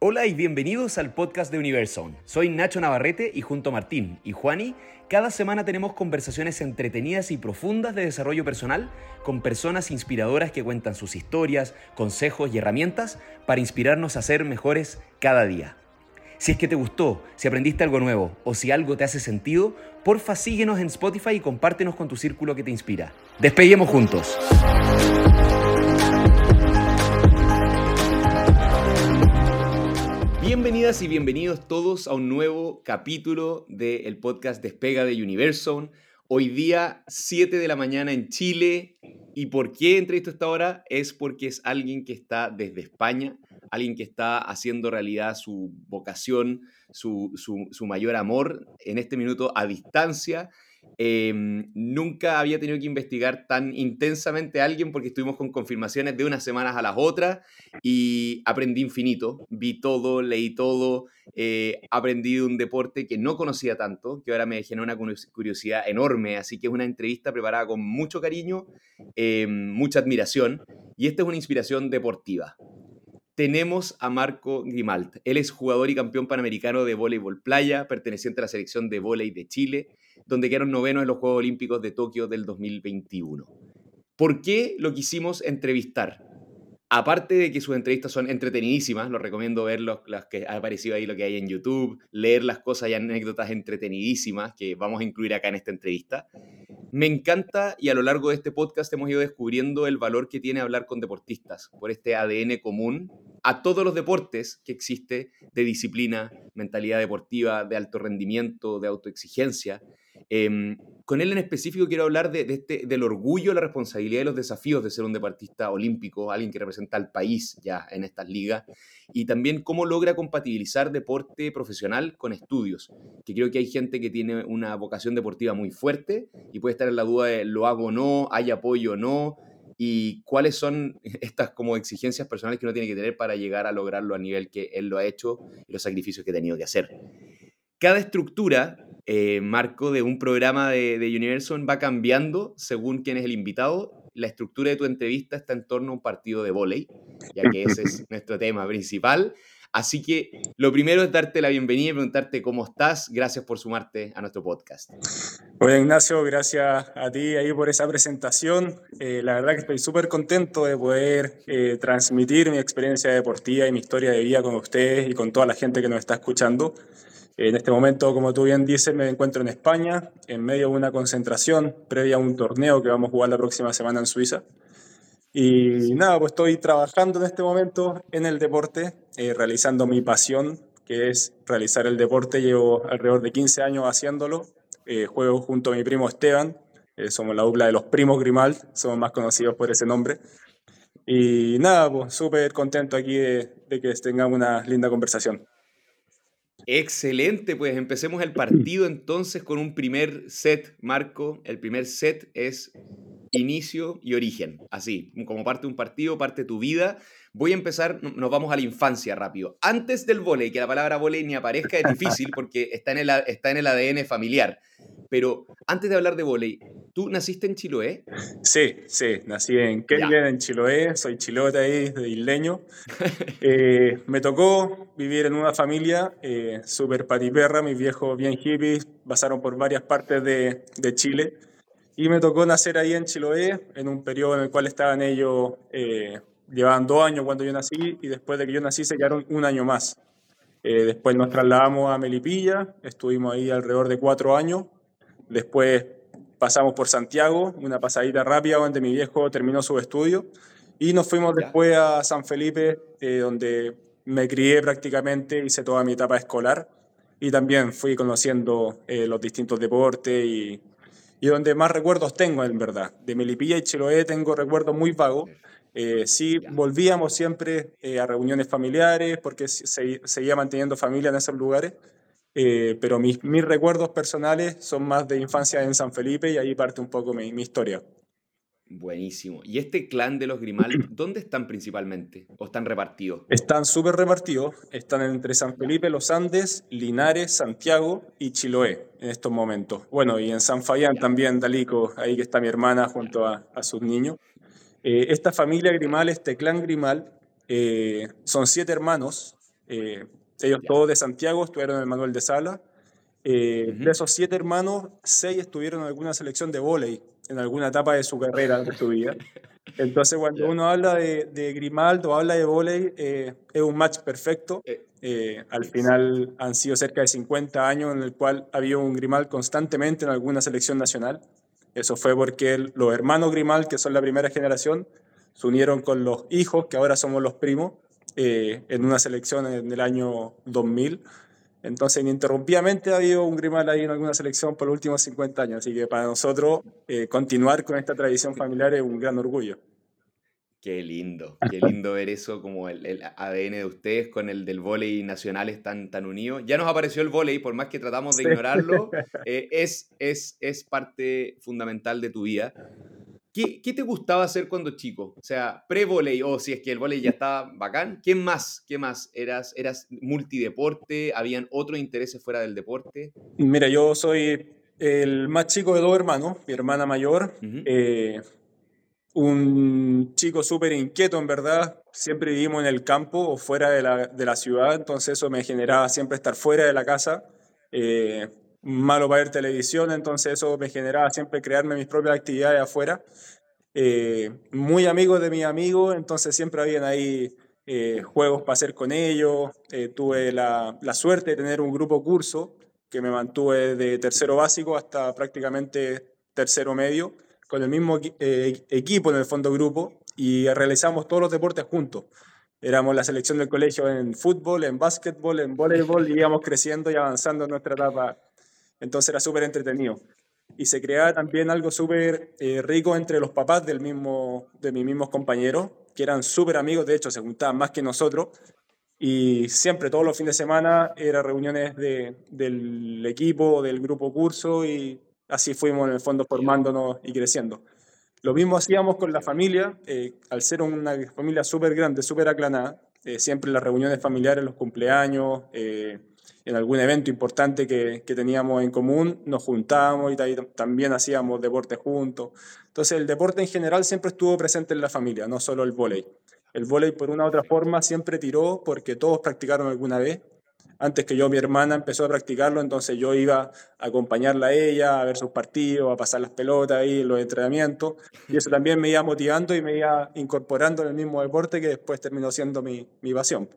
Hola y bienvenidos al podcast de Universal. Soy Nacho Navarrete y junto a Martín y Juani, cada semana tenemos conversaciones entretenidas y profundas de desarrollo personal con personas inspiradoras que cuentan sus historias, consejos y herramientas para inspirarnos a ser mejores cada día. Si es que te gustó, si aprendiste algo nuevo o si algo te hace sentido, porfa síguenos en Spotify y compártenos con tu círculo que te inspira. Despeguemos juntos. Bienvenidas y bienvenidos todos a un nuevo capítulo del podcast Despega de Universal. Hoy día 7 de la mañana en Chile. ¿Y por qué entrevisto a esta hora? Es porque es alguien que está desde España, alguien que está haciendo realidad su vocación, su, su mayor amor en este minuto a distancia Em, nunca había tenido que investigar tan intensamente a alguien porque estuvimos con confirmaciones de unas semanas a las otras y aprendí infinito. Vi todo, leí todo, eh, aprendí de un deporte que no conocía tanto, que ahora me generó una curiosidad enorme. Así que es una entrevista preparada con mucho cariño, em, mucha admiración y esta es una inspiración deportiva tenemos a Marco Grimalt. Él es jugador y campeón panamericano de voleibol playa, perteneciente a la selección de voleibol de Chile, donde quedaron novenos en los Juegos Olímpicos de Tokio del 2021. ¿Por qué lo quisimos entrevistar? Aparte de que sus entrevistas son entretenidísimas, lo recomiendo ver las que ha aparecido ahí, lo que hay en YouTube, leer las cosas y anécdotas entretenidísimas que vamos a incluir acá en esta entrevista. Me encanta y a lo largo de este podcast hemos ido descubriendo el valor que tiene hablar con deportistas por este ADN común a todos los deportes que existe de disciplina, mentalidad deportiva, de alto rendimiento, de autoexigencia. Em, con él en específico quiero hablar de, este, del orgullo, la responsabilidad y los desafíos de ser un deportista olímpico, alguien que representa al país ya en estas ligas, y también cómo logra compatibilizar deporte profesional con estudios, que creo que hay gente que tiene una vocación deportiva muy fuerte y puede estar en la duda de lo hago o no, hay apoyo o no, y cuáles son estas como exigencias personales que uno tiene que tener para llegar a lograrlo a nivel que él lo ha hecho y los sacrificios que ha tenido que hacer. Cada estructura, eh, Marco, de un programa de, de Universal va cambiando según quién es el invitado. La estructura de tu entrevista está en torno a un partido de vóley, ya que ese es nuestro tema principal. Así que lo primero es darte la bienvenida y preguntarte cómo estás. Gracias por sumarte a nuestro podcast. Hola Ignacio, gracias a ti ahí por esa presentación. Eh, la verdad que estoy súper contento de poder eh, transmitir mi experiencia deportiva y mi historia de vida con ustedes y con toda la gente que nos está escuchando. En este momento, como tú bien dices, me encuentro en España, en medio de una concentración previa a un torneo que vamos a jugar la próxima semana en Suiza. Y nada, pues estoy trabajando en este momento en el deporte, eh, realizando mi pasión, que es realizar el deporte. Llevo alrededor de 15 años haciéndolo. Eh, juego junto a mi primo Esteban. Eh, somos la dupla de los primos Grimal, somos más conocidos por ese nombre. Y nada, pues súper contento aquí de, de que tengamos una linda conversación. Excelente, pues empecemos el partido entonces con un primer set, Marco. El primer set es inicio y origen, así, como parte de un partido, parte de tu vida. Voy a empezar, nos vamos a la infancia rápido. Antes del volei, que la palabra volei ni aparezca, es difícil porque está en el, está en el ADN familiar. Pero antes de hablar de volei, ¿tú naciste en Chiloé? Sí, sí, nací en Kenia, en Chiloé, soy chilota ahí, de isleño. Eh, me tocó vivir en una familia eh, súper patiperra, mis viejos bien hippies, pasaron por varias partes de, de Chile y me tocó nacer ahí en Chiloé, en un periodo en el cual estaban ellos, eh, llevaban dos años cuando yo nací, y después de que yo nací se quedaron un año más. Eh, después nos trasladamos a Melipilla, estuvimos ahí alrededor de cuatro años. Después pasamos por Santiago, una pasadita rápida donde mi viejo terminó su estudio. Y nos fuimos después a San Felipe, eh, donde me crié prácticamente, hice toda mi etapa escolar. Y también fui conociendo eh, los distintos deportes y y donde más recuerdos tengo, en verdad. De Melipilla y Chiloé tengo recuerdos muy vagos. Eh, sí, volvíamos siempre eh, a reuniones familiares porque se, seguía manteniendo familia en esos lugares, eh, pero mis, mis recuerdos personales son más de infancia en San Felipe y ahí parte un poco mi, mi historia. Buenísimo. ¿Y este clan de los Grimal, dónde están principalmente? ¿O están repartidos? Están súper repartidos. Están entre San Felipe, Los Andes, Linares, Santiago y Chiloé en estos momentos. Bueno, y en San Fabián también, Dalico, ahí que está mi hermana junto a, sus niños. Eh, esta familia Grimal, este clan Grimal, eh, son siete hermanos. Ellos todos de Santiago estuvieron en el Manuel de Sala. De esos siete hermanos, seis estuvieron en alguna selección de vóley en alguna etapa de su carrera, de su vida. Entonces, cuando uno habla de, de Grimaldo, habla de volei, eh, es un match perfecto. Eh. Eh, al final han sido cerca de 50 años en el cual había un Grimal constantemente en alguna selección nacional. Eso fue porque los hermanos Grimal, que son la primera generación, se unieron con los hijos, que ahora somos los primos, en una selección en el año 2000. Entonces, ininterrumpidamente ha habido un Grimal ahí en alguna selección por los últimos 50 años. Así que para nosotros, eh, continuar con esta tradición familiar es un gran orgullo. Qué lindo, qué lindo ver eso, como el, ADN de ustedes con el del vóley nacional están tan unidos. Ya nos apareció el vóley, por más que tratamos de ignorarlo, eh, es, es, es parte fundamental de tu vida. ¿Qué, te gustaba hacer cuando chico? O sea, pre-volei, o si es que el volei ya estaba bacán, ¿qué más? ¿Qué más? ¿Eras, ¿Eras multideporte? ¿Habían otros intereses fuera del deporte? Mira, yo soy el más chico de dos hermanos, mi hermana mayor, eh, un chico súper inquieto en verdad, siempre vivimos en el campo o fuera de la, de la, ciudad, entonces eso me generaba siempre estar fuera de la casa. Eh, malo para ver televisión, entonces eso me generaba siempre crearme mis propias actividades afuera. Eh, muy amigo de mis amigos, entonces siempre habían ahí eh, juegos para hacer con ellos. Eh, tuve la, la, suerte de tener un grupo curso que me mantuve de tercero básico hasta prácticamente tercero medio, con el mismo equipo en el fondo grupo y realizamos todos los deportes juntos. Éramos la selección del colegio en fútbol, en básquetbol, en voleibol y íbamos creciendo y avanzando en nuestra etapa entonces era súper entretenido. Y se creaba también algo súper eh, rico entre los papás del mismo, de mis mismos compañeros, que eran súper amigos, de hecho se juntaban más que nosotros. Y siempre, todos los fines de semana, eran reuniones de, del equipo, del grupo curso, y así fuimos en el fondo formándonos y creciendo. Lo mismo hacíamos con la familia, eh, al ser una familia súper grande, súper aclanada, eh, siempre las reuniones familiares, los cumpleaños, en algún evento importante que, que teníamos en común, nos juntábamos y también hacíamos deporte juntos. Entonces el deporte en general siempre estuvo presente en la familia, no solo el vóley. El vóley por una u otra forma siempre tiró porque todos practicaron alguna vez. Antes que yo, mi hermana empezó a practicarlo, entonces yo iba a acompañarla a ella, a ver sus partidos, a pasar las pelotas ahí, los entrenamientos. Y eso también me iba motivando y me iba incorporando en el mismo deporte que después terminó siendo mi, mi pasión.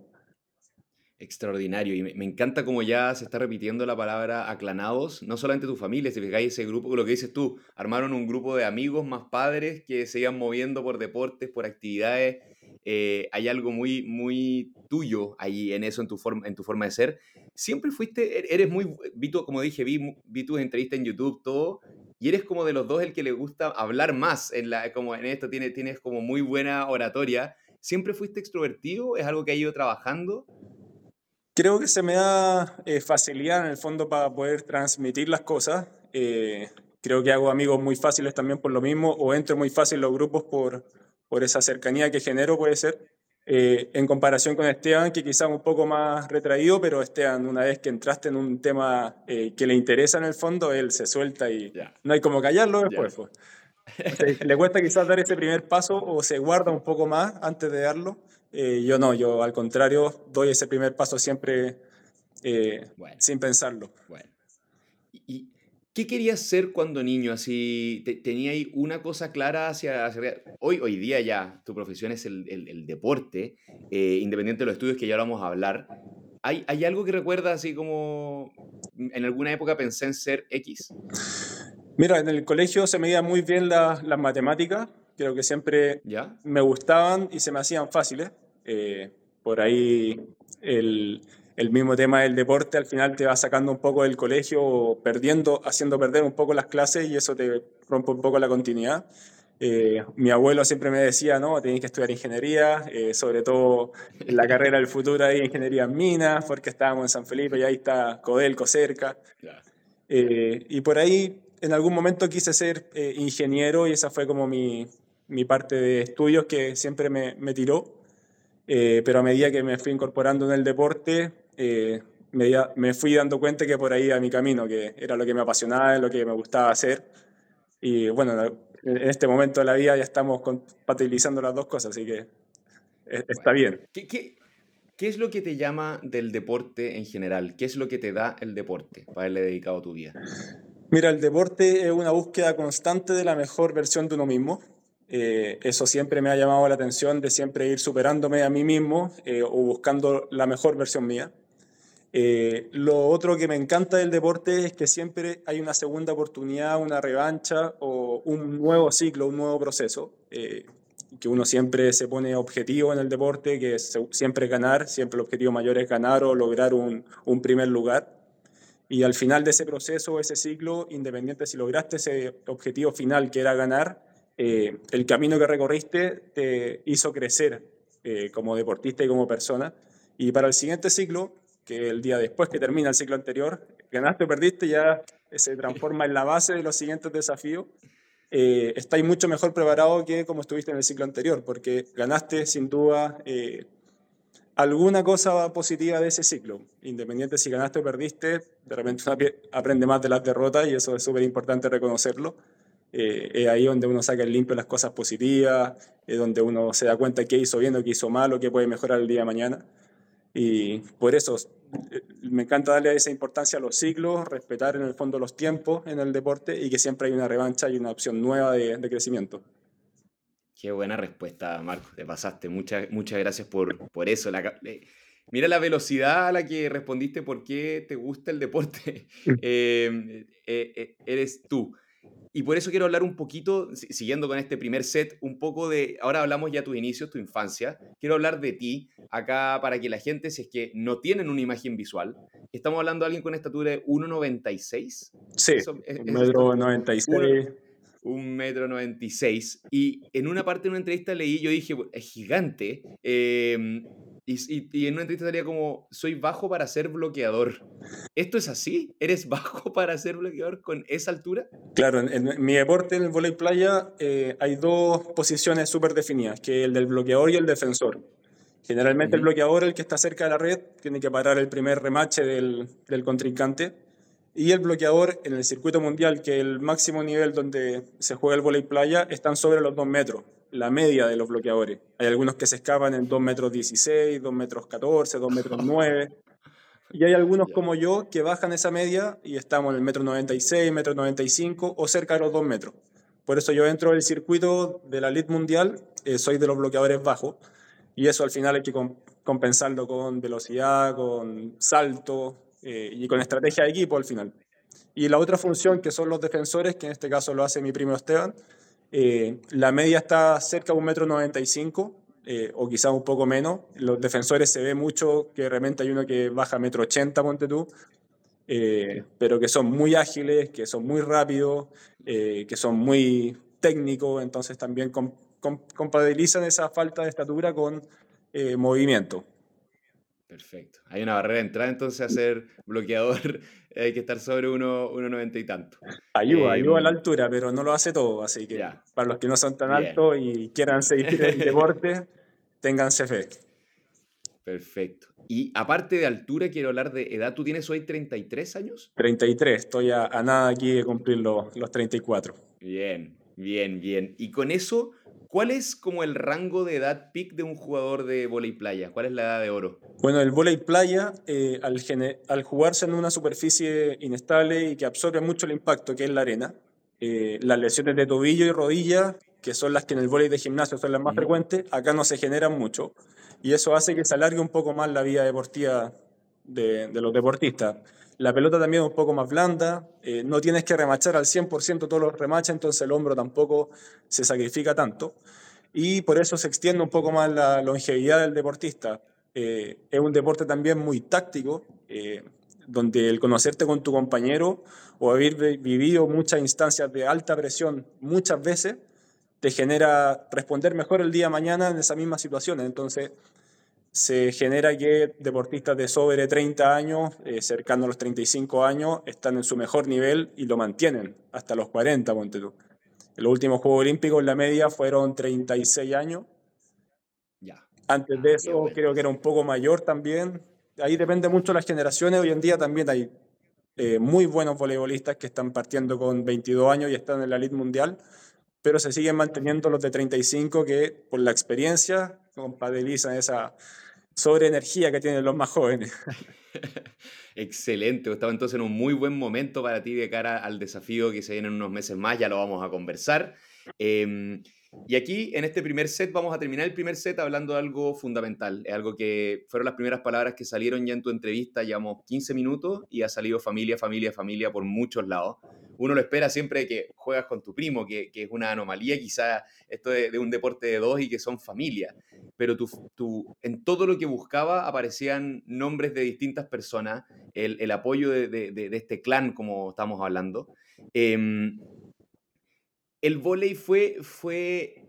Extraordinario. Y me, encanta cómo ya se está repitiendo la palabra aclanados, no solamente tu familia, si fijáis ese grupo, lo que dices tú, armaron un grupo de amigos más padres que se iban moviendo por deportes, por actividades. Eh, hay algo muy, muy tuyo ahí en eso, en tu, forma, en tu forma de ser. Siempre fuiste, er, eres muy, vi como dije, vi, vi tus entrevistas en YouTube, todo, y eres como de los dos el que le gusta hablar más, en la, como en esto tienes, tienes como muy buena oratoria. ¿Siempre fuiste extrovertido? ¿Es algo que has ido trabajando? Creo que se me da eh, facilidad en el fondo para poder transmitir las cosas. Eh, creo que hago amigos muy fáciles también por lo mismo, o entro muy fácil en los grupos por, por esa cercanía que genero, puede ser. Eh, en comparación con Esteban, que quizás un poco más retraído, pero Esteban, una vez que entraste en un tema que le interesa en el fondo, él se suelta y no hay como callarlo después. Pues. le cuesta quizás dar ese primer paso o se guarda un poco más antes de darlo. Eh, yo no, yo al contrario doy ese primer paso siempre eh, sin pensarlo. Bueno. ¿Y qué querías ser cuando niño? Así, ¿Tenía ahí una cosa clara hacia, Hoy, hoy día ya tu profesión es el, el, deporte, eh, independiente de los estudios que ya vamos a hablar. ¿Hay, ¿Hay algo que recuerdas así como en alguna época pensé en ser X? Mira, en el colegio se me medía muy bien las matemáticas, creo que siempre ¿Ya? me gustaban y se me hacían fáciles. Eh, por ahí el, el, mismo tema del deporte al final te va sacando un poco del colegio, perdiendo, haciendo perder un poco las clases y eso te rompe un poco la continuidad. Eh, mi abuelo siempre me decía, no, tienes que estudiar ingeniería, eh, sobre todo en la carrera del futuro hay ingeniería en minas, porque estábamos en San Felipe y ahí está Codelco cerca. y por ahí en algún momento quise ser ingeniero y esa fue como mi, mi parte de estudios que siempre me, me tiró. Eh, pero a medida que me fui incorporando en el deporte, eh, me, me, fui dando cuenta que por ahí era mi camino, que era lo que me apasionaba, lo que me gustaba hacer. Y bueno, en este momento de la vida ya estamos compatibilizando las dos cosas, así que e, está bien. ¿Qué, qué, ¿qué es lo que te llama del deporte en general? ¿Qué es lo que te da el deporte para haberle dedicado tu vida? Mira, el deporte es una búsqueda constante de la mejor versión de uno mismo. Eh, eso siempre me ha llamado la atención de siempre ir superándome a mí mismo eh, o buscando la mejor versión mía. Eh, lo otro que me encanta del deporte es que siempre hay una segunda oportunidad, una revancha o un nuevo ciclo, un nuevo proceso. Eh, que uno siempre se pone objetivo en el deporte, que es siempre ganar, siempre el objetivo mayor es ganar o lograr un, un primer lugar. Y al final de ese proceso, ese ciclo, independiente si lograste ese objetivo final que era ganar, eh, el camino que recorriste te hizo crecer como deportista y como persona. Y para el siguiente ciclo, que el día después que termina el ciclo anterior, ganaste o perdiste, ya se transforma en la base de los siguientes desafíos. Eh, estáis mucho mejor preparado que como estuviste en el ciclo anterior, porque ganaste sin duda eh, alguna cosa positiva de ese ciclo. Independiente si ganaste o perdiste, de repente aprende más de las derrotas y eso es súper importante reconocerlo. Eh, es ahí donde uno saca el limpio las cosas positivas, es donde uno se da cuenta qué hizo bien o qué hizo mal o qué puede mejorar el día de mañana. Y por eso eh, me encanta darle esa importancia a los ciclos, respetar en el fondo los tiempos en el deporte y que siempre hay una revancha y una opción nueva de, crecimiento. Qué buena respuesta, Marco. Te pasaste. Muchas, muchas gracias por, por eso. mira la velocidad a la que respondiste por qué te gusta el deporte. Mm. Eh, eh, eres tú. Y por eso quiero hablar un poquito, siguiendo con este primer set, un poco de, ahora hablamos ya de tus inicios, tu infancia, quiero hablar de ti acá para que la gente, si es que no tienen una imagen visual, estamos hablando de alguien con estatura de 1,96. Sí, un metro 96. Un metro 96. Y en una parte de una entrevista leí, yo dije, es gigante. Eh, y, en una entrevista salía como, soy bajo para ser bloqueador. ¿Esto es así? ¿Eres bajo para ser bloqueador con esa altura? Claro, en, mi deporte, en el voleibol playa, eh, hay dos posiciones súper definidas, que el del bloqueador y el defensor. Generalmente el bloqueador, el que está cerca de la red, tiene que parar el primer remache del, del contrincante. Y el bloqueador en el circuito mundial, que el máximo nivel donde se juega el voleibol playa, están sobre los dos metros la media de los bloqueadores. Hay algunos que se escapan en 2 metros 16, 2 metros 14, 2 metros 9. Y hay algunos como yo que bajan esa media y estamos en el metro 96, metro 95 o cerca de los 2 metros. Por eso yo entro del circuito de la elite mundial, eh, soy de los bloqueadores bajos y eso al final hay que compensarlo con velocidad, con salto eh, y con estrategia de equipo al final. Y la otra función que son los defensores, que en este caso lo hace mi primo Esteban, eh, la media está cerca de un metro 95 eh, o quizás un poco menos. Los defensores se ve mucho que realmente hay uno que baja metro 80, ponte tú, eh, pero que son muy ágiles, que son muy rápidos, que son muy técnicos, entonces también compatibilizan esa falta de estatura con movimiento. Perfecto. Hay una barrera de entrada entonces a ser bloqueador, hay que estar sobre 1,90 y tanto. Ayuda, ayuda a la em, altura, pero no lo hace todo, así que para los que no son tan altos y quieran seguir el deporte, ténganse fe. Perfecto. Y aparte de altura, quiero hablar de edad. ¿Tú tienes hoy 33 años? 33, estoy a, nada aquí de cumplir los, los 34. Bien, bien, bien. Y con eso, ¿Cuál es como el rango de edad peak de un jugador de volei playa? ¿Cuál es la edad de oro? Bueno, el volei playa, eh, al, al, jugarse en una superficie inestable y que absorbe mucho el impacto que es la arena, eh, las lesiones de tobillo y rodilla, que son las que en el volei de gimnasio son las más frecuentes, acá no se generan mucho. Y eso hace que se alargue un poco más la vida deportiva de, de los deportistas. La pelota también es un poco más blanda, eh, no tienes que remachar al 100% todos los remaches, entonces el hombro tampoco se sacrifica tanto. Y por eso se extiende un poco más la longevidad del deportista. Eh, es un deporte también muy táctico, eh, donde el conocerte con tu compañero o haber vivido muchas instancias de alta presión muchas veces, te genera responder mejor el día de mañana en esa misma situación. Entonces, se genera que deportistas de sobre 30 años, eh, cercanos a los 35 años, están en su mejor nivel y lo mantienen hasta los 40, ponte tú. En los últimos Juegos Olímpicos la media fueron 36 años. Ya. Antes de ah, eso creo que era un poco mayor también. Ahí depende mucho de las generaciones. Hoy en día también hay eh, muy buenos voleibolistas que están partiendo con 22 años y están en la elite mundial, pero se siguen manteniendo los de 35 que por la experiencia compatibilizan esa, sobre energía que tienen los más jóvenes. Excelente, estaba entonces en un muy buen momento para ti de cara al desafío que se viene en unos meses más, ya lo vamos a conversar. Em, y aquí, en este primer set, vamos a terminar el primer set hablando de algo fundamental, es algo que fueron las primeras palabras que salieron ya en tu entrevista, llevamos 15 minutos y ha salido familia, familia, familia por muchos lados. Uno lo espera siempre que juegas con tu primo, que, que es una anomalía, quizá esto de, un deporte de dos y que son familia, pero en todo lo que buscaba aparecían nombres de distintas personas, el, el apoyo de, de, de, este clan, como estamos hablando. Eh, el volei fue, fue,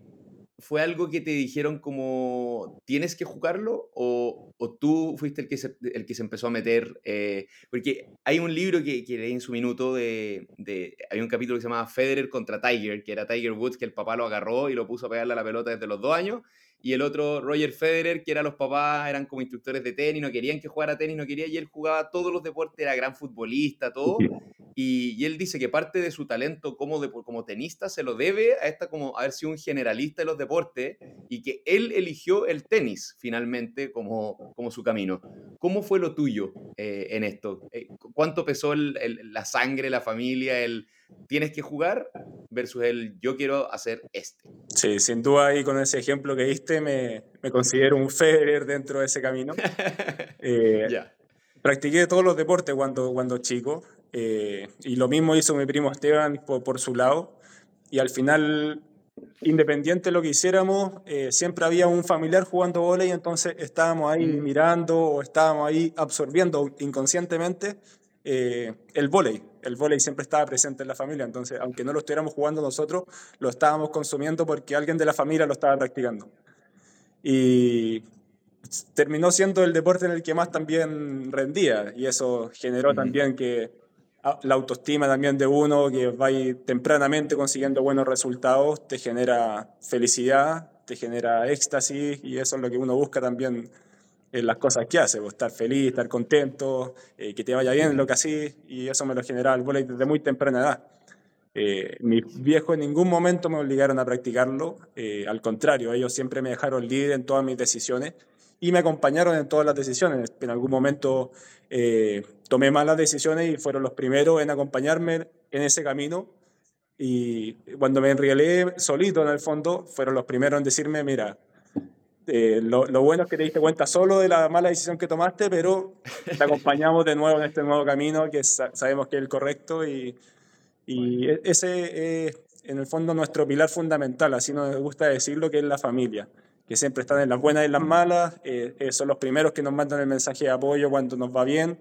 fue algo que te dijeron como, ¿tienes que jugarlo? ¿O, o tú fuiste el que se, el que se empezó a meter? Eh, porque hay un libro que, que, leí en su minuto de, de, Hay un capítulo que se llama Federer contra Tiger, que era Tiger Woods, que el papá lo agarró y lo puso a pegarle a la pelota desde los dos años. Y el otro, Roger Federer, que era los papás, eran como instructores de tenis, no querían que jugara tenis, no quería, y él jugaba todos los deportes, era gran futbolista, todo. Y, y, él dice que parte de su talento como, de, como tenista se lo debe a esta como haber sido un generalista de los deportes y que él eligió el tenis finalmente como, como su camino. ¿Cómo fue lo tuyo eh, en esto? Eh, ¿Cuánto pesó el, el, la sangre, la familia, el tienes que jugar versus el yo quiero hacer este? Sí, sin duda ahí con ese ejemplo que diste me, me considero un Federer dentro de ese camino. eh, yeah. Practiqué todos los deportes cuando, cuando chico. Eh, y lo mismo hizo mi primo Esteban por, por, su lado. Y al final, independiente de lo que hiciéramos, eh, siempre había un familiar jugando volei, entonces estábamos ahí mm. mirando o estábamos ahí absorbiendo inconscientemente eh, el volei. El volei siempre estaba presente en la familia, entonces aunque no lo estuviéramos jugando nosotros, lo estábamos consumiendo porque alguien de la familia lo estaba practicando. Y terminó siendo el deporte en el que más también rendía y eso generó mm. también que la autoestima también de uno que va tempranamente consiguiendo buenos resultados, te genera felicidad, te genera éxtasis y eso es lo que uno busca también en las cosas que hace, pues, estar feliz, estar contento, eh, que te vaya bien lo que así y eso me lo genera el volei desde muy temprana edad. Eh, mis viejos en ningún momento me obligaron a practicarlo, eh, al contrario, ellos siempre me dejaron libre en todas mis decisiones y me acompañaron en todas las decisiones. En algún momento eh, tomé malas decisiones y fueron los primeros en acompañarme en ese camino. Y cuando me enrielé solito en el fondo, fueron los primeros en decirme, mira, eh, lo, lo, bueno es que te diste cuenta solo de la mala decisión que tomaste, pero te acompañamos de nuevo en este nuevo camino que sabemos que es el correcto y, y e, ese es en el fondo nuestro pilar fundamental, así nos gusta decirlo, que es la familia que siempre están en las buenas y en las malas, eh, eh, son los primeros que nos mandan el mensaje de apoyo cuando nos va bien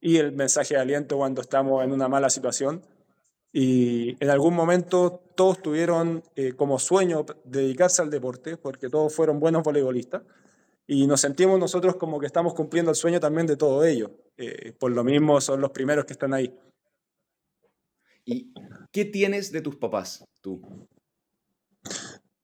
y el mensaje de aliento cuando estamos en una mala situación. Y en algún momento todos tuvieron eh, como sueño dedicarse al deporte, porque todos fueron buenos voleibolistas, y nos sentimos nosotros como que estamos cumpliendo el sueño también de todo ello. Eh, por lo mismo son los primeros que están ahí. ¿Y qué tienes de tus papás, tú?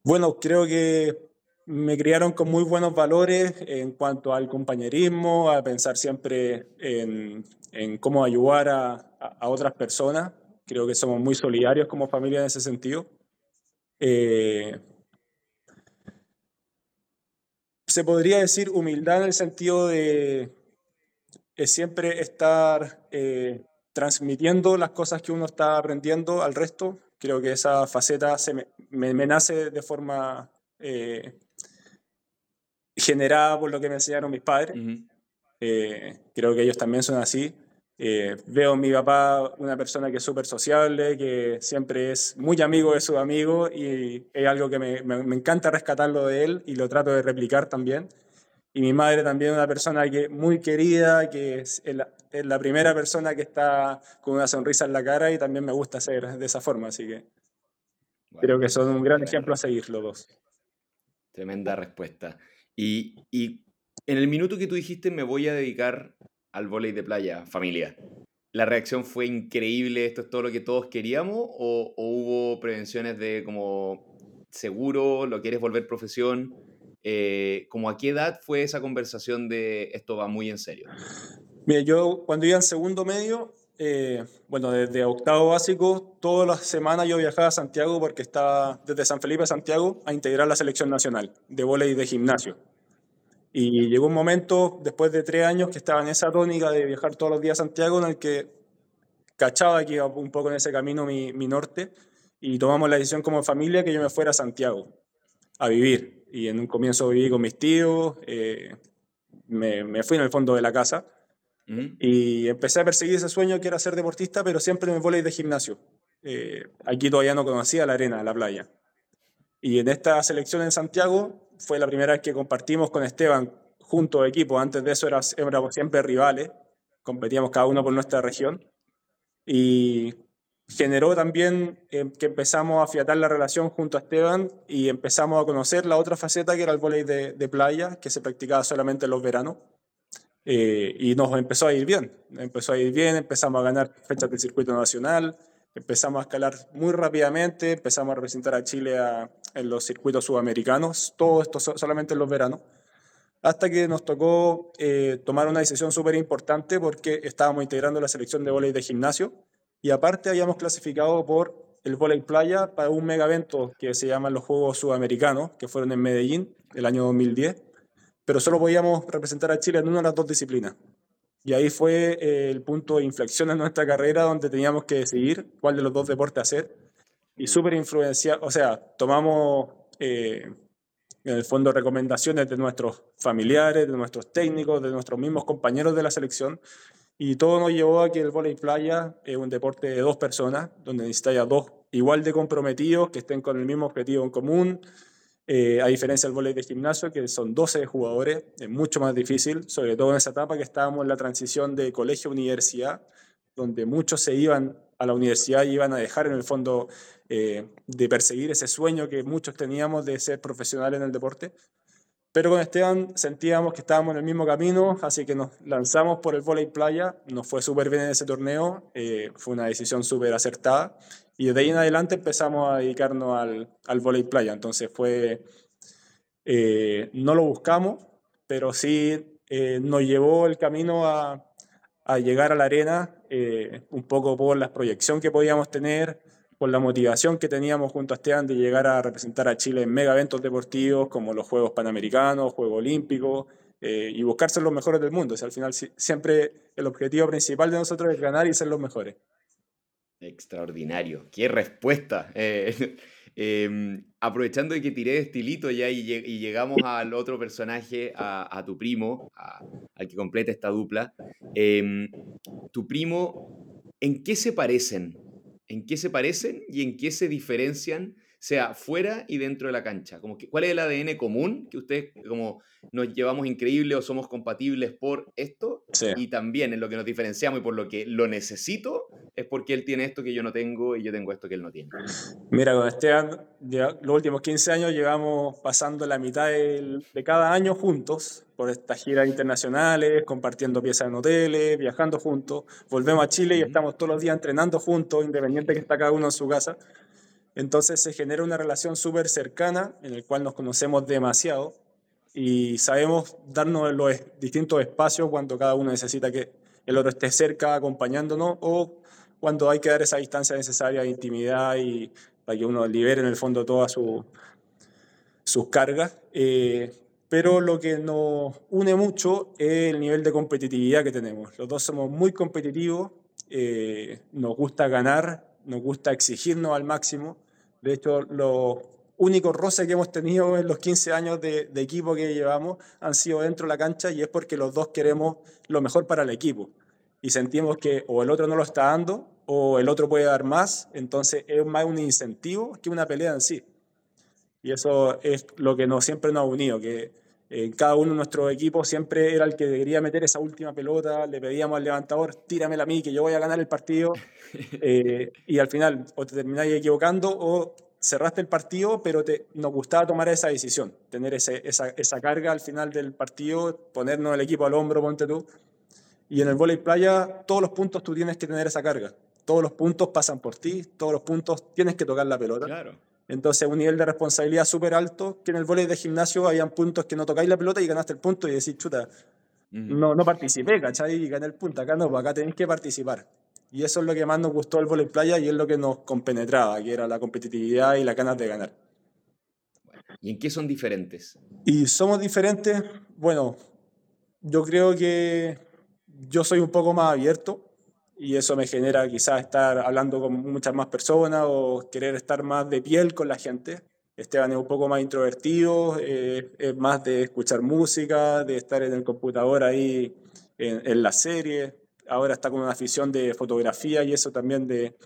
Bueno, creo que me criaron con muy buenos valores en cuanto al compañerismo, a pensar siempre en, en cómo ayudar a, a, otras personas. Creo que somos muy solidarios como familia en ese sentido. Eh, se podría decir humildad en el sentido de, siempre estar eh, transmitiendo las cosas que uno está aprendiendo al resto. Creo que esa faceta se me, me, me nace de forma eh, generada por lo que me enseñaron mis padres. Uh -huh. eh, creo que ellos también son así. Eh, veo a mi papá una persona que es súper sociable, que siempre es muy amigo de sus amigos y es algo que me, me, me, encanta rescatarlo de él y lo trato de replicar también. Y mi madre también una persona que muy querida, que es la, es la primera persona que está con una sonrisa en la cara y también me gusta ser de esa forma, así que bueno, creo que son un gran ejemplo a seguir los dos. Tremenda respuesta. Y, y, en el minuto que tú dijiste me voy a dedicar al voleibol de playa, familia, ¿la reacción fue increíble? ¿Esto es todo lo que todos queríamos? ¿O, hubo prevenciones de como seguro, lo quieres volver profesión? Eh, ¿Como a qué edad fue esa conversación de esto va muy en serio? Mira, yo cuando iba en segundo medio, eh, bueno, desde octavo básico, todas las semanas yo viajaba a Santiago porque estaba desde San Felipe a Santiago a integrar la selección nacional de voleibol de gimnasio. Y llegó un momento, después de tres años, que estaba en esa tónica de viajar todos los días a Santiago, en el que cachaba que iba un poco en ese camino mi, norte, y tomamos la decisión como familia que yo me fuera a Santiago a vivir. Y en un comienzo viví con mis tíos, eh, me, fui en el fondo de la casa y empecé a perseguir ese sueño que era ser deportista, pero siempre en el voleibol de gimnasio. Eh, aquí todavía no conocía la arena, la playa. Y en esta selección en Santiago fue la primera vez que compartimos con Esteban junto a equipo. Antes de eso éramos, siempre rivales, competíamos cada uno por nuestra región. Y generó también eh, que empezamos a afiatar la relación junto a Esteban y empezamos a conocer la otra faceta que era el voleibol de, de, playa, que se practicaba solamente en los veranos. Eh, y nos empezó a ir bien, empezó a ir bien, empezamos a ganar fechas del circuito nacional, empezamos a escalar muy rápidamente, empezamos a representar a Chile a, en los circuitos sudamericanos, todo esto solamente en los veranos, hasta que nos tocó eh, tomar una decisión súper importante porque estábamos integrando la selección de voleibol de gimnasio y aparte habíamos clasificado por el voleibol playa para un mega evento que se llaman los Juegos Sudamericanos, que fueron en Medellín el año 2010, pero solo podíamos representar a Chile en una de las dos disciplinas. Y ahí fue eh, el punto de inflexión en nuestra carrera donde teníamos que decidir cuál de los dos deportes hacer. Y súper influenciado, o sea, tomamos eh, en el fondo recomendaciones de nuestros familiares, de nuestros técnicos, de nuestros mismos compañeros de la selección y todo nos llevó a que el voleibol playa es un deporte de dos personas, donde necesitáis a dos igual de comprometidos, que estén con el mismo objetivo en común. Eh, a diferencia del voleibol de gimnasio, que son 12 jugadores, es mucho más difícil, sobre todo en esa etapa que estábamos en la transición de colegio a universidad, donde muchos se iban a la universidad y iban a dejar en el fondo eh, de perseguir ese sueño que muchos teníamos de ser profesionales en el deporte. Pero con Esteban sentíamos que estábamos en el mismo camino, así que nos lanzamos por el voleibol playa. Nos fue súper bien en ese torneo, eh, fue una decisión súper acertada. Y desde ahí en adelante empezamos a dedicarnos al, al voleibol playa. Entonces fue, eh, no lo buscamos, pero sí eh, nos llevó el camino a, a llegar a la arena, un poco por la proyección que podíamos tener, con la motivación que teníamos junto a Esteban de llegar a representar a Chile en mega eventos deportivos como los Juegos Panamericanos, Juegos Olímpicos, eh, y buscar ser los mejores del mundo. O al final siempre el objetivo principal de nosotros es ganar y ser los mejores. Extraordinario, qué respuesta. Eh, em, aprovechando de que tiré de estilito ya y, llegamos al otro personaje, a, tu primo, al que completa esta dupla. Em, tu primo, ¿en qué se parecen en qué se parecen y en qué se diferencian, sea fuera y dentro de la cancha. Como que, ¿Cuál es el ADN común que ustedes como nos llevamos increíble o somos compatibles por esto? Y también en lo que nos diferenciamos y por lo que lo necesito es porque él tiene esto que yo no tengo y yo tengo esto que él no tiene. Mira, con Esteban, los últimos 15 años llevamos pasando la mitad de cada año juntos por estas giras internacionales, compartiendo piezas en hoteles, viajando juntos. Volvemos a Chile y estamos todos los días entrenando juntos, independiente que está cada uno en su casa. Entonces se genera una relación súper cercana en la cual nos conocemos demasiado y sabemos darnos los distintos espacios cuando cada uno necesita que el otro esté cerca acompañándonos o cuando hay que dar esa distancia necesaria de intimidad y para que uno libere en el fondo todas su, sus cargas. Eh, pero lo que nos une mucho es el nivel de competitividad que tenemos. Los dos somos muy competitivos, eh, nos gusta ganar, nos gusta exigirnos al máximo de hecho, los únicos roces que hemos tenido en los 15 años de, equipo que llevamos han sido dentro de la cancha y es porque los dos queremos lo mejor para el equipo. Y sentimos que o el otro no lo está dando o el otro puede dar más, entonces es más un incentivo que una pelea en sí. Y eso es lo que nos, siempre nos ha unido, que en cada uno de nuestros equipos siempre era el que debería meter esa última pelota, le pedíamos al levantador, tíramela a mí, que yo voy a ganar el partido, eh, y al final o te termináis equivocando o cerraste el partido, pero te, nos gustaba tomar esa decisión, tener ese, esa, esa, carga al final del partido, ponernos el equipo al hombro, ponte tú. Y en el voleibol playa, todos los puntos tú tienes que tener esa carga. Todos los puntos pasan por ti, todos los puntos tienes que tocar la pelota. Claro. Entonces, un nivel de responsabilidad súper alto, que en el voleibol de gimnasio habían puntos que no tocáis la pelota y ganaste el punto y decís, chuta, no, no participé, ¿cachai? Y gané el punto. Acá no, pues acá tenéis que participar. Y eso es lo que más nos gustó del voleibol playa y es lo que nos compenetraba, que era la competitividad y la ganas de ganar. ¿Y en qué son diferentes? Y somos diferentes, bueno, yo creo que yo soy un poco más abierto y eso me genera quizás estar hablando con muchas más personas o querer estar más de piel con la gente. Esteban es un poco más introvertido, eh, es más de escuchar música, de estar en el computador ahí en, en la serie. Ahora está con una afición de fotografía y eso también de...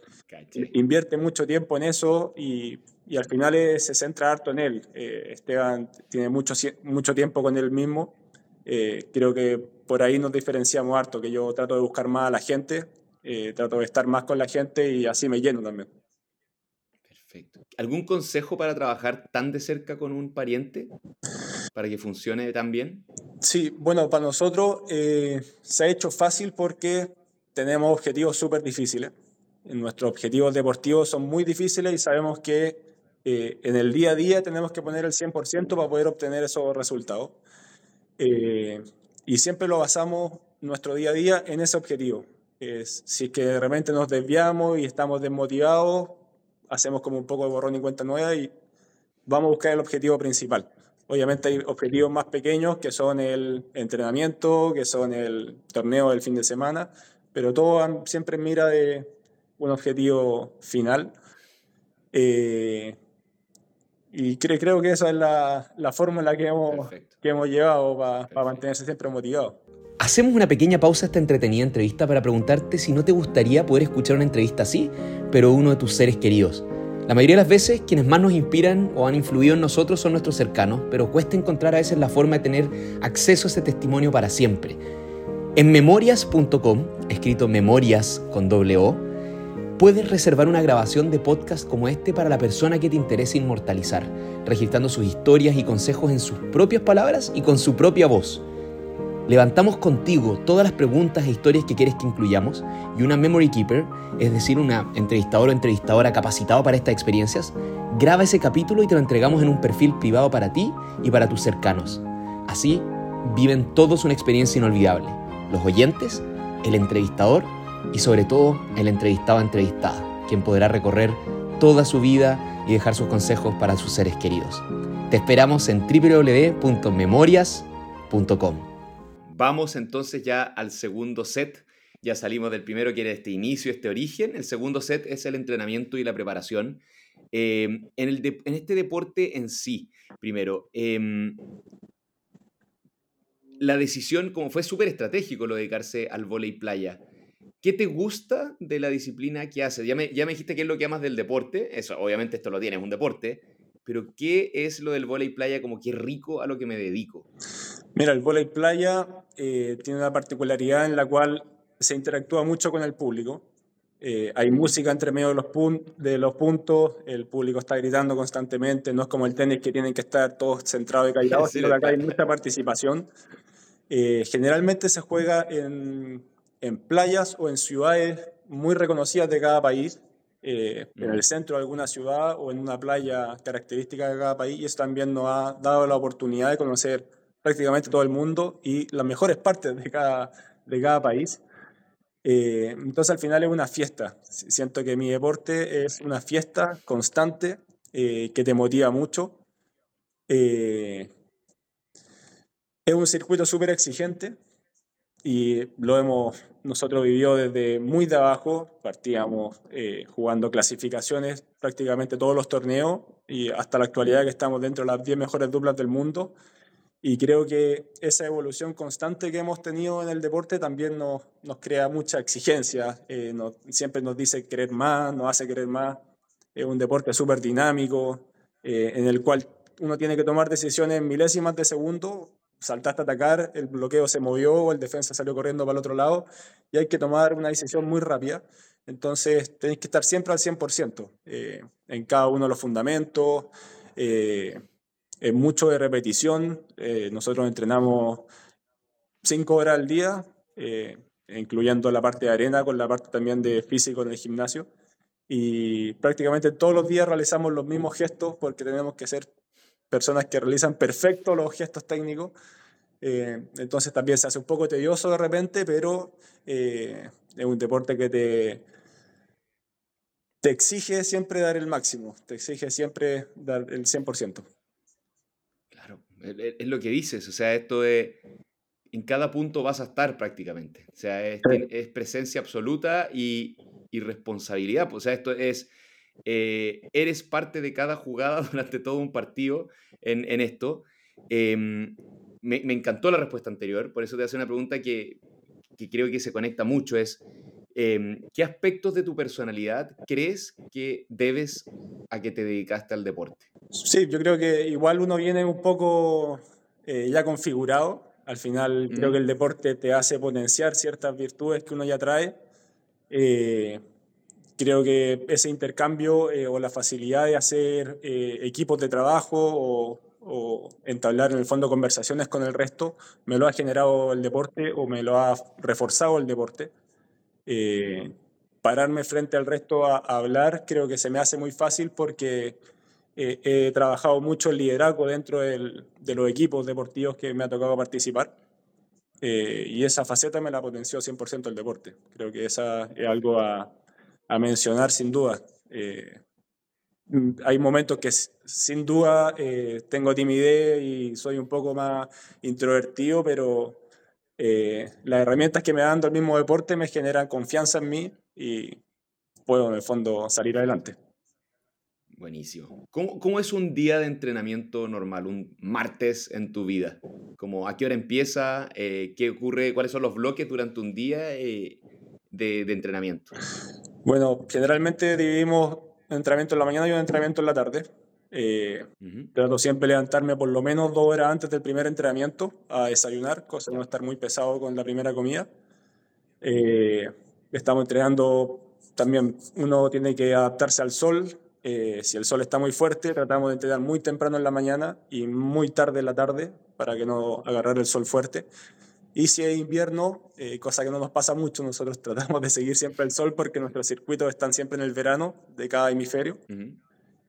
Invierte mucho tiempo en eso y, y al final se centra harto en él. Eh, Esteban tiene mucho, mucho tiempo con él mismo. Eh, creo que por ahí nos diferenciamos harto, que yo trato de buscar más a la gente, trato de estar más con la gente y así me lleno también. ¿Algún consejo para trabajar tan de cerca con un pariente? Para que funcione tan bien. Sí, bueno, para nosotros eh, se ha hecho fácil porque tenemos objetivos súper difíciles. Nuestros objetivos deportivos son muy difíciles y sabemos que eh, en el día a día tenemos que poner el 100% para poder obtener esos resultados. Eh, y siempre lo basamos nuestro día a día en ese objetivo. Si es que de repente nos desviamos y estamos desmotivados, hacemos como un poco de borrón y cuenta nueva y vamos a buscar el objetivo principal. Obviamente hay objetivos más pequeños que son el entrenamiento, que son el torneo del fin de semana, pero todo siempre mira de un objetivo final. Eh, y creo, creo que esa es la, la forma en la que hemos, que hemos llevado para mantenerse siempre motivado. Hacemos una pequeña pausa a esta entretenida entrevista para preguntarte si no te gustaría poder escuchar una entrevista así, pero uno de tus seres queridos. La mayoría de las veces quienes más nos inspiran o han influido en nosotros son nuestros cercanos, pero cuesta encontrar a veces la forma de tener acceso a ese testimonio para siempre. En memorias.com, escrito memorias con doble O, puedes reservar una grabación de podcast como este para la persona que te interese inmortalizar, registrando sus historias y consejos en sus propias palabras y con su propia voz. Levantamos contigo todas las preguntas e historias que quieres que incluyamos y una Memory Keeper, es decir, una entrevistador o entrevistadora capacitado para estas experiencias, graba ese capítulo y te lo entregamos en un perfil privado para ti y para tus cercanos. Así viven todos una experiencia inolvidable. Los oyentes, el entrevistador y sobre todo el entrevistado entrevistada, quien podrá recorrer toda su vida y dejar sus consejos para sus seres queridos. Te esperamos en www.memorias.com. Vamos entonces ya al segundo set. Ya salimos del primero, que era este inicio, este origen. El segundo set es el entrenamiento y la preparación. Em, en, este deporte en sí, primero, em, la decisión, como fue súper estratégico lo de dedicarse al volei playa, ¿qué te gusta de la disciplina que haces? Ya me, ya dijiste qué es lo que amas del deporte, eso, obviamente esto lo tienes, es un deporte, pero ¿qué es lo del volei playa como que rico a lo que me dedico? Mira, el volei playa eh, tiene una particularidad en la cual se interactúa mucho con el público. Eh, hay música entre medio de los, de los puntos, el público está gritando constantemente, no es como el tenis que tienen que estar todos centrados y callados, sino que acá hay mucha participación. Eh, generalmente se juega en, en, playas o en ciudades muy reconocidas de cada país, en el mm. centro de alguna ciudad o en una playa característica de cada país, y eso también nos ha dado la oportunidad de conocer prácticamente todo el mundo y las mejores partes de cada, de cada país. Eh, entonces al final es una fiesta. Siento que mi deporte es una fiesta constante eh, que te motiva mucho. Eh, es un circuito súper exigente y lo hemos nosotros vivido desde muy de abajo. Partíamos jugando clasificaciones prácticamente todos los torneos y hasta la actualidad que estamos dentro de las 10 mejores duplas del mundo. Y creo que esa evolución constante que hemos tenido en el deporte también nos, nos crea mucha exigencia, eh, siempre nos dice querer más, nos hace querer más. Es un deporte súper dinámico, eh, en el cual uno tiene que tomar decisiones en milésimas de segundo, saltaste a atacar, el bloqueo se movió, el defensa salió corriendo para el otro lado, y hay que tomar una decisión muy rápida. Entonces tenéis que estar siempre al 100% eh, en cada uno de los fundamentos. Eh, es mucho de repetición. Eh, nosotros entrenamos cinco horas al día, eh, incluyendo la parte de arena con la parte también de físico en el gimnasio. Y prácticamente todos los días realizamos los mismos gestos porque tenemos que ser personas que realizan perfecto los gestos técnicos. Eh, entonces también se hace un poco tedioso de repente, pero es un deporte que te, te exige siempre dar el máximo, te exige siempre dar el 100%. Es, lo que dices, o sea, esto de en cada punto vas a estar prácticamente, o sea, es, presencia absoluta y, responsabilidad, pues, o sea, esto es, eh, eres parte de cada jugada durante todo un partido en, esto. Em, me, encantó la respuesta anterior, por eso te hace una pregunta que, que creo que se conecta mucho, es Em, ¿qué aspectos de tu personalidad crees que debes a que te dedicaste al deporte? Sí, yo creo que igual uno viene un poco eh, ya configurado. Al final creo que el deporte te hace potenciar ciertas virtudes que uno ya trae. Eh, creo que ese intercambio eh, o la facilidad de hacer equipos de trabajo o, o, entablar en el fondo conversaciones con el resto me lo ha generado el deporte o me lo ha reforzado el deporte. Eh, pararme frente al resto a, hablar creo que se me hace muy fácil porque eh, he trabajado mucho el liderazgo dentro del, de los equipos deportivos que me ha tocado participar. Eh, y esa faceta me la potenció 100% el deporte. Creo que esa es algo a, a mencionar sin duda. hay momentos que sin duda tengo timidez y soy un poco más introvertido, pero eh, las herramientas que me dan el mismo deporte me generan confianza en mí y puedo en el fondo salir adelante. Buenísimo. ¿Cómo, ¿Cómo, es un día de entrenamiento normal, un martes en tu vida? Como, ¿A qué hora empieza? Eh, ¿Qué ocurre? ¿Cuáles son los bloques durante un día eh, de, de, entrenamiento? Bueno, generalmente dividimos entrenamiento en la mañana y un entrenamiento en la tarde. Eh, Trato siempre levantarme por lo menos dos horas antes del primer entrenamiento a desayunar, cosa de no estar muy pesado con la primera comida. Eh, estamos entrenando también, uno tiene que adaptarse al sol. Eh, si el sol está muy fuerte, tratamos de entrenar muy temprano en la mañana y muy tarde en la tarde para que no agarrar el sol fuerte. Y si es invierno, eh, cosa que no nos pasa mucho, nosotros tratamos de seguir siempre el sol porque nuestros circuitos están siempre en el verano de cada hemisferio.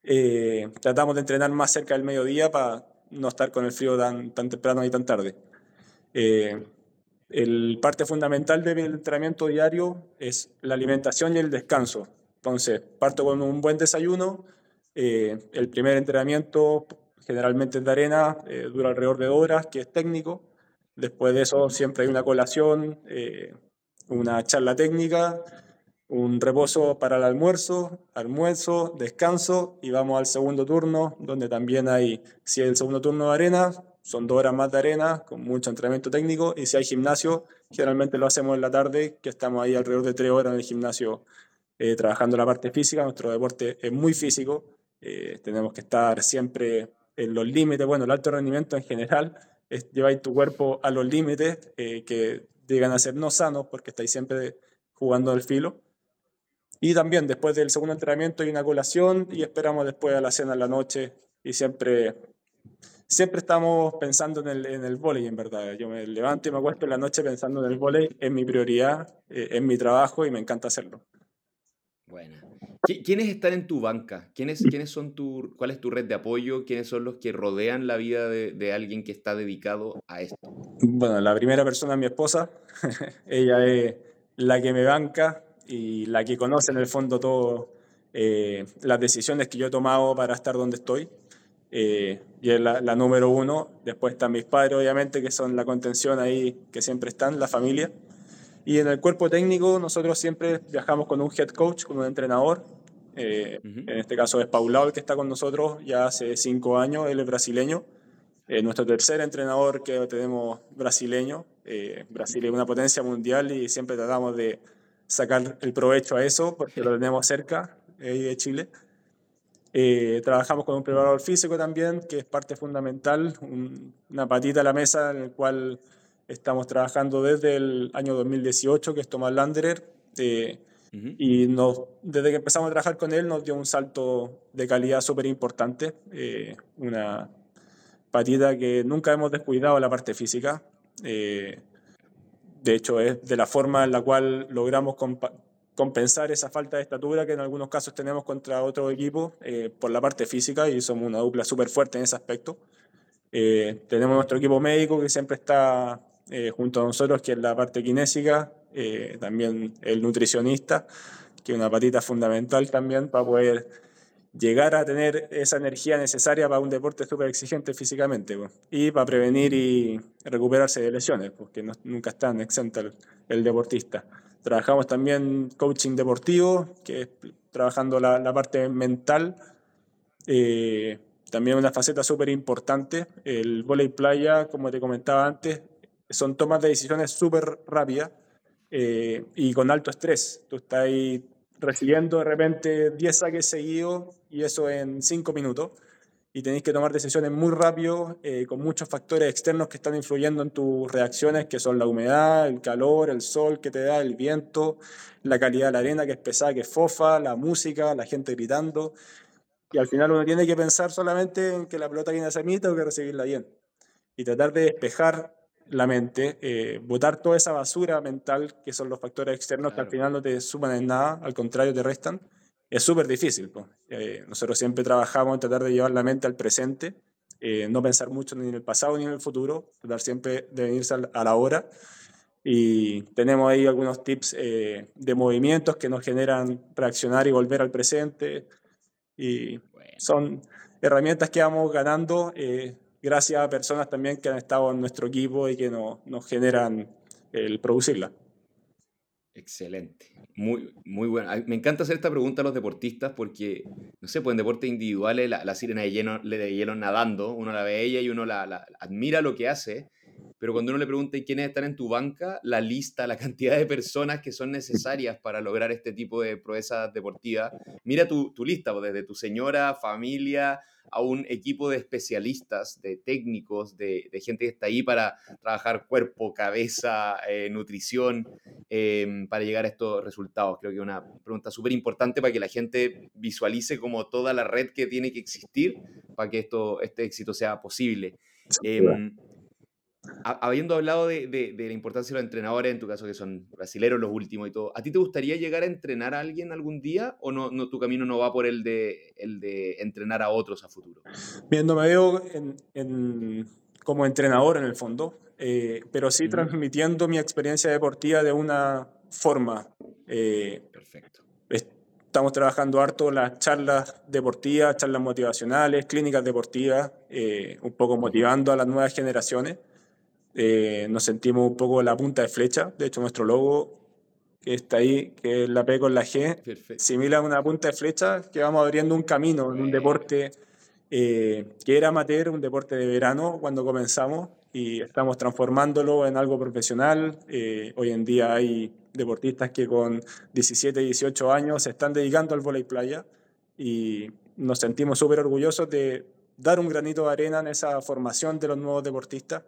Eh, tratamos de entrenar más cerca del mediodía para no estar con el frío tan, tan temprano y tan tarde. Eh, el parte fundamental del entrenamiento diario es la alimentación y el descanso. Entonces, parto con un buen desayuno. Eh, el primer entrenamiento, generalmente es de arena, dura alrededor de horas, que es técnico. Después de eso, siempre hay una colación, una charla técnica un reposo para el almuerzo, almuerzo, descanso y vamos al segundo turno, donde también hay, si es el segundo turno de arena, son dos horas más de arena con mucho entrenamiento técnico y si hay gimnasio, generalmente lo hacemos en la tarde, que estamos ahí alrededor de tres horas en el gimnasio eh, trabajando la parte física. Nuestro deporte es muy físico, eh, tenemos que estar siempre en los límites, bueno, el alto rendimiento en general es llevar tu cuerpo a los límites eh, que llegan a ser no sanos porque estáis siempre jugando al filo. Y también después del segundo entrenamiento hay una colación y esperamos después a la cena en la noche y siempre, siempre estamos pensando en el, en el vóley, en verdad. Yo me levanto y me acuesto en la noche pensando en el vóley, es mi prioridad, eh, es mi trabajo y me encanta hacerlo. Bueno. ¿Quiénes están en tu banca? ¿Quiénes, quiénes son tu, ¿Cuál es tu red de apoyo? ¿Quiénes son los que rodean la vida de, de alguien que está dedicado a esto? Bueno, la primera persona es mi esposa. Ella es la que me banca, y la que conoce en el fondo todas eh, las decisiones que yo he tomado para estar donde estoy. Eh, y es la, número uno. Después están mis padres, obviamente, que son la contención ahí, que siempre están, la familia. Y en el cuerpo técnico nosotros siempre viajamos con un head coach, con un entrenador. Eh, en este caso es Paulao el que está con nosotros ya hace cinco años, él es brasileño. nuestro tercer entrenador que tenemos brasileño. Brasil es una potencia mundial y siempre tratamos de sacar el provecho a eso, porque lo tenemos cerca ahí de Chile. Eh, trabajamos con un preparador físico también, que es parte fundamental, una patita a la mesa en el cual estamos trabajando desde el año 2018, que es Tomás Landerer. Eh, y nos, desde que empezamos a trabajar con él nos dio un salto de calidad súper importante, eh, una patita que nunca hemos descuidado la parte física. De hecho, es de la forma en la cual logramos compensar esa falta de estatura que en algunos casos tenemos contra otro equipo eh, por la parte física y somos una dupla súper fuerte en ese aspecto. Eh, tenemos nuestro equipo médico que siempre está eh, junto a nosotros, que es la parte kinésica, también el nutricionista, que es una patita fundamental también para poder llegar a tener esa energía necesaria para un deporte súper exigente físicamente y para prevenir y recuperarse de lesiones, porque nunca están exentos el, el, deportista. Trabajamos también coaching deportivo, que es trabajando la, la parte mental. Eh, también una faceta súper importante. El volei playa, como te comentaba antes, son tomas de decisiones súper rápidas eh, y con alto estrés. Tú estás ahí recibiendo de repente 10 saques seguidos y eso en 5 minutos. Y tenéis que tomar decisiones muy rápido, eh, con muchos factores externos que están influyendo en tus reacciones, que son la humedad, el calor, el sol que te da, el viento, la calidad de la arena, que es pesada, que es fofa, la música, la gente gritando. Y al final uno tiene que pensar solamente en que la pelota viene a ser mí, tengo que recibirla bien. Y tratar de despejar la mente, eh, botar toda esa basura mental, que son los factores externos que al final no te suman en nada, al contrario te restan, es súper difícil. Eh, nosotros siempre trabajamos en tratar de llevar la mente al presente, eh, no pensar mucho ni en el pasado ni en el futuro, tratar siempre de venirse a la hora. Y tenemos ahí algunos tips de movimientos que nos generan reaccionar y volver al presente. Y son herramientas que vamos ganando gracias a personas también que han estado en nuestro equipo y que nos, generan el producirla. Excelente, muy, muy bueno. Me encanta hacer esta pregunta a los deportistas porque, no sé, pues en deportes individuales la, sirena de hielo, de hielo nadando, uno la ve ella y uno la, admira lo que hace, pero cuando uno le pregunta quiénes están en tu banca, la lista, la cantidad de personas que son necesarias para lograr este tipo de proezas deportivas, mira tu, tu lista, pues desde tu señora, familia, a un equipo de especialistas, de técnicos, de, gente que está ahí para trabajar cuerpo, cabeza, eh, nutrición, em, para llegar a estos resultados. Creo que es una pregunta súper importante para que la gente visualice como toda la red que tiene que existir para que esto, este éxito sea posible. Em, habiendo hablado de, la importancia de los entrenadores, en tu caso que son brasileros los últimos y todo, ¿a ti te gustaría llegar a entrenar a alguien algún día o no, no tu camino no va por el de, el de entrenar a otros a futuro? Bien, no me veo como entrenador en el fondo, eh, pero sí transmitiendo mi experiencia deportiva de una forma. Eh, Perfecto. Estamos trabajando harto las charlas deportivas, charlas motivacionales, clínicas deportivas, eh, un poco motivando a las nuevas generaciones. Eh, nos sentimos un poco la punta de flecha. De hecho, nuestro logo que está ahí, que es la P con la G, simila una punta de flecha que vamos abriendo un camino en un deporte eh, que era amateur, un deporte de verano cuando comenzamos y estamos transformándolo en algo profesional. Eh, hoy en día hay deportistas que con 17, 18 años se están dedicando al voleibol playa y nos sentimos súper orgullosos de dar un granito de arena en esa formación de los nuevos deportistas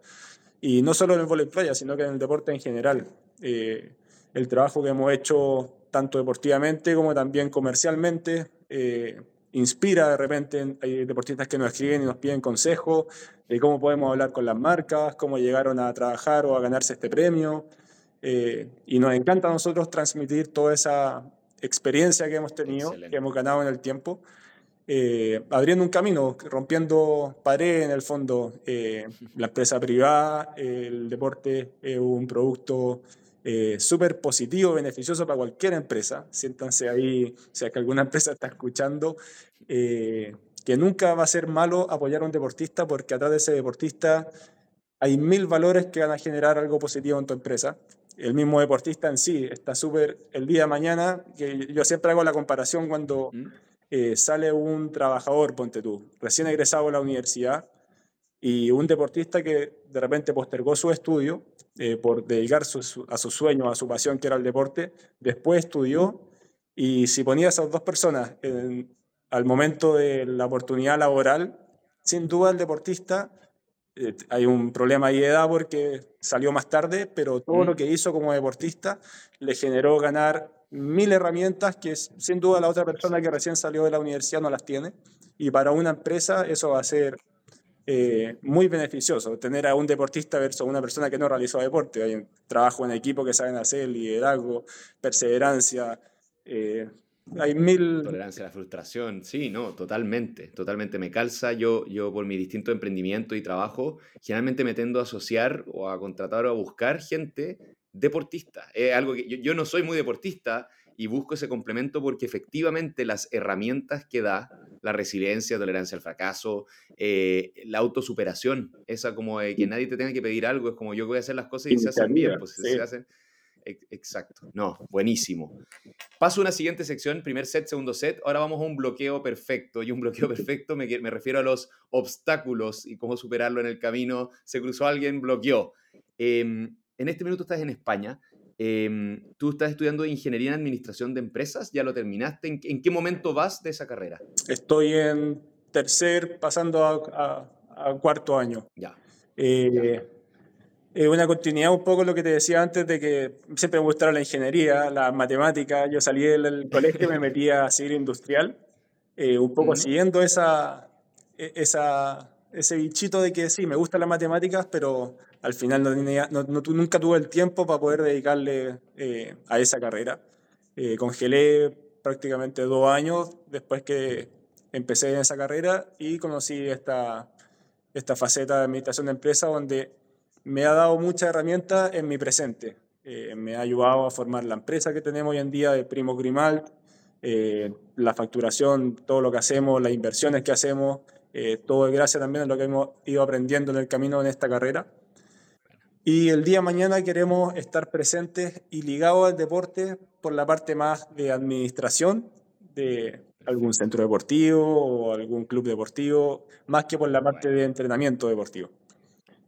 y no solo en el voleibol playa, sino que en el deporte en general. Eh, el trabajo que hemos hecho tanto deportivamente como también comercialmente eh, inspira de repente, hay deportistas que nos escriben y nos piden consejos de cómo podemos hablar con las marcas, cómo llegaron a trabajar o a ganarse este premio. Eh, y nos encanta a nosotros transmitir toda esa experiencia que hemos tenido, que hemos ganado en el tiempo, eh, abriendo un camino, rompiendo pared en el fondo. Eh, la empresa privada, el deporte es un producto eh, súper positivo, beneficioso para cualquier empresa. Siéntanse ahí, o sea que alguna empresa está escuchando, que nunca va a ser malo apoyar a un deportista porque atrás de ese deportista hay mil valores que van a generar algo positivo en tu empresa. El mismo deportista en sí está súper el día de mañana, que yo siempre hago la comparación cuando... Eh, sale un trabajador, ponte tú, recién egresado a la universidad, y un deportista que de repente postergó su estudio eh, por dedicar a su sueño, a su pasión que era el deporte, después estudió, y si ponía a esas dos personas al momento de la oportunidad laboral, sin duda el deportista, eh, hay un problema ahí de edad porque salió más tarde, pero todo lo que hizo como deportista le generó ganar mil herramientas que sin duda la otra persona que recién salió de la universidad no las tiene. Y para una empresa eso va a ser eh, muy beneficioso, tener a un deportista versus una persona que no realizó deporte. Hay trabajo en equipo que saben hacer, liderazgo, perseverancia. Eh, hay mil... Tolerancia a la frustración, sí, no, totalmente, totalmente me calza. Yo, yo por mi distinto emprendimiento y trabajo, generalmente me tendo a asociar o a contratar o a buscar gente deportista. Es algo que yo, no soy muy deportista y busco ese complemento porque efectivamente las herramientas que da la resiliencia, tolerancia al fracaso, eh, la autosuperación, esa como de que nadie te tenga que pedir algo, es como yo voy a hacer las cosas y se hacen bien, pues se hacen... Exacto, no, buenísimo. Paso a una siguiente sección, primer set, segundo set. Ahora vamos a un bloqueo perfecto. Y un bloqueo perfecto me, me refiero a los obstáculos y cómo superarlo en el camino. Se cruzó alguien, bloqueó. Em, en este minuto estás en España. Em, tú estás estudiando ingeniería en administración de empresas, ¿ya lo terminaste? ¿En, qué momento vas de esa carrera? Estoy en tercer, pasando a, cuarto año. Ya. Eh, una continuidad un poco lo que te decía antes de que siempre me gustaron la ingeniería, la matemática. Yo salí del colegio y me metí a civil industrial, eh, un poco siguiendo esa, e, esa, ese bichito de que sí, me gustan las matemáticas, pero al final no, tenía, nunca tuve el tiempo para poder dedicarle eh, a esa carrera. Eh, congelé prácticamente dos años después que empecé en esa carrera y conocí esta, esta faceta de administración de empresa donde me ha dado muchas herramientas en mi presente. Eh, me ha ayudado a formar la empresa que tenemos hoy en día de Primo Grimal, la facturación, todo lo que hacemos, las inversiones que hacemos, todo es gracias también a lo que hemos ido aprendiendo en el camino en esta carrera. Y el día de mañana queremos estar presentes y ligados al deporte por la parte más de administración de algún centro deportivo o algún club deportivo, más que por la parte de entrenamiento deportivo.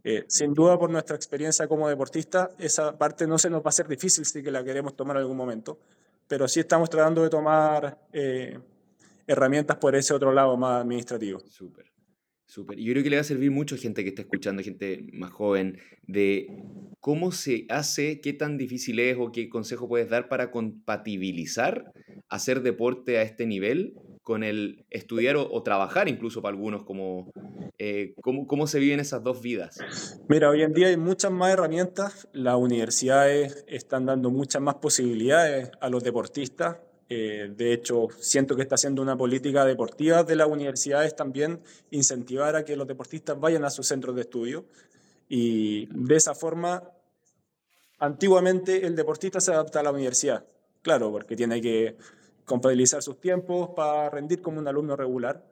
Eh, sin duda, por nuestra experiencia como deportista, esa parte no se nos va a ser difícil si que la queremos tomar en algún momento, pero sí estamos tratando de tomar eh, herramientas por ese otro lado más administrativo. Súper. Súper. Yo creo que le va a servir mucho a gente que está escuchando, gente más joven, de cómo se hace, qué tan difícil es o qué consejo puedes dar para compatibilizar hacer deporte a este nivel con el estudiar o, trabajar incluso para algunos, como eh, cómo, cómo se viven esas dos vidas. Mira, hoy en día hay muchas más herramientas, las universidades están dando muchas más posibilidades a los deportistas eh, de hecho, siento que está haciendo una política deportiva de las universidades también incentivar a que los deportistas vayan a sus centros de estudio. Y de esa forma, antiguamente el deportista se adapta a la universidad, claro, porque tiene que compatibilizar sus tiempos para rendir como un alumno regular.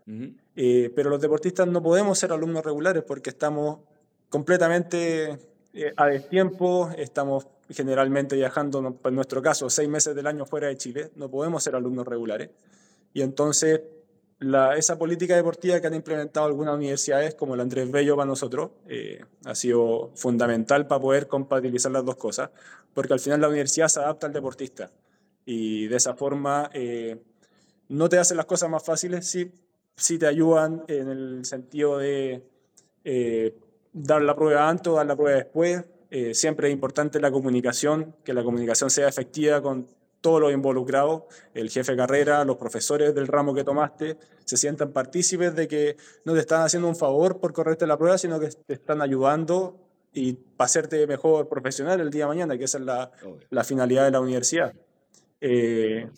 Eh, pero los deportistas no podemos ser alumnos regulares porque estamos completamente eh, a destiempo, estamos generalmente viajando, en nuestro caso, seis meses del año fuera de Chile, no podemos ser alumnos regulares. Y entonces, la, esa política deportiva que han implementado algunas universidades, como el Andrés Bello para nosotros, eh, ha sido fundamental para poder compatibilizar las dos cosas, porque al final la universidad se adapta al deportista. Y de esa forma, eh, no te hacen las cosas más fáciles, sí, sí te ayudan en el sentido de eh, dar la prueba antes o dar la prueba después, eh, siempre es importante la comunicación, que la comunicación sea efectiva con todos los involucrados, el jefe de carrera, los profesores del ramo que tomaste, se sientan partícipes de que no te están haciendo un favor por correrte la prueba, sino que te están ayudando y para hacerte mejor profesional el día de mañana, que esa es la, la finalidad de la universidad. Eh,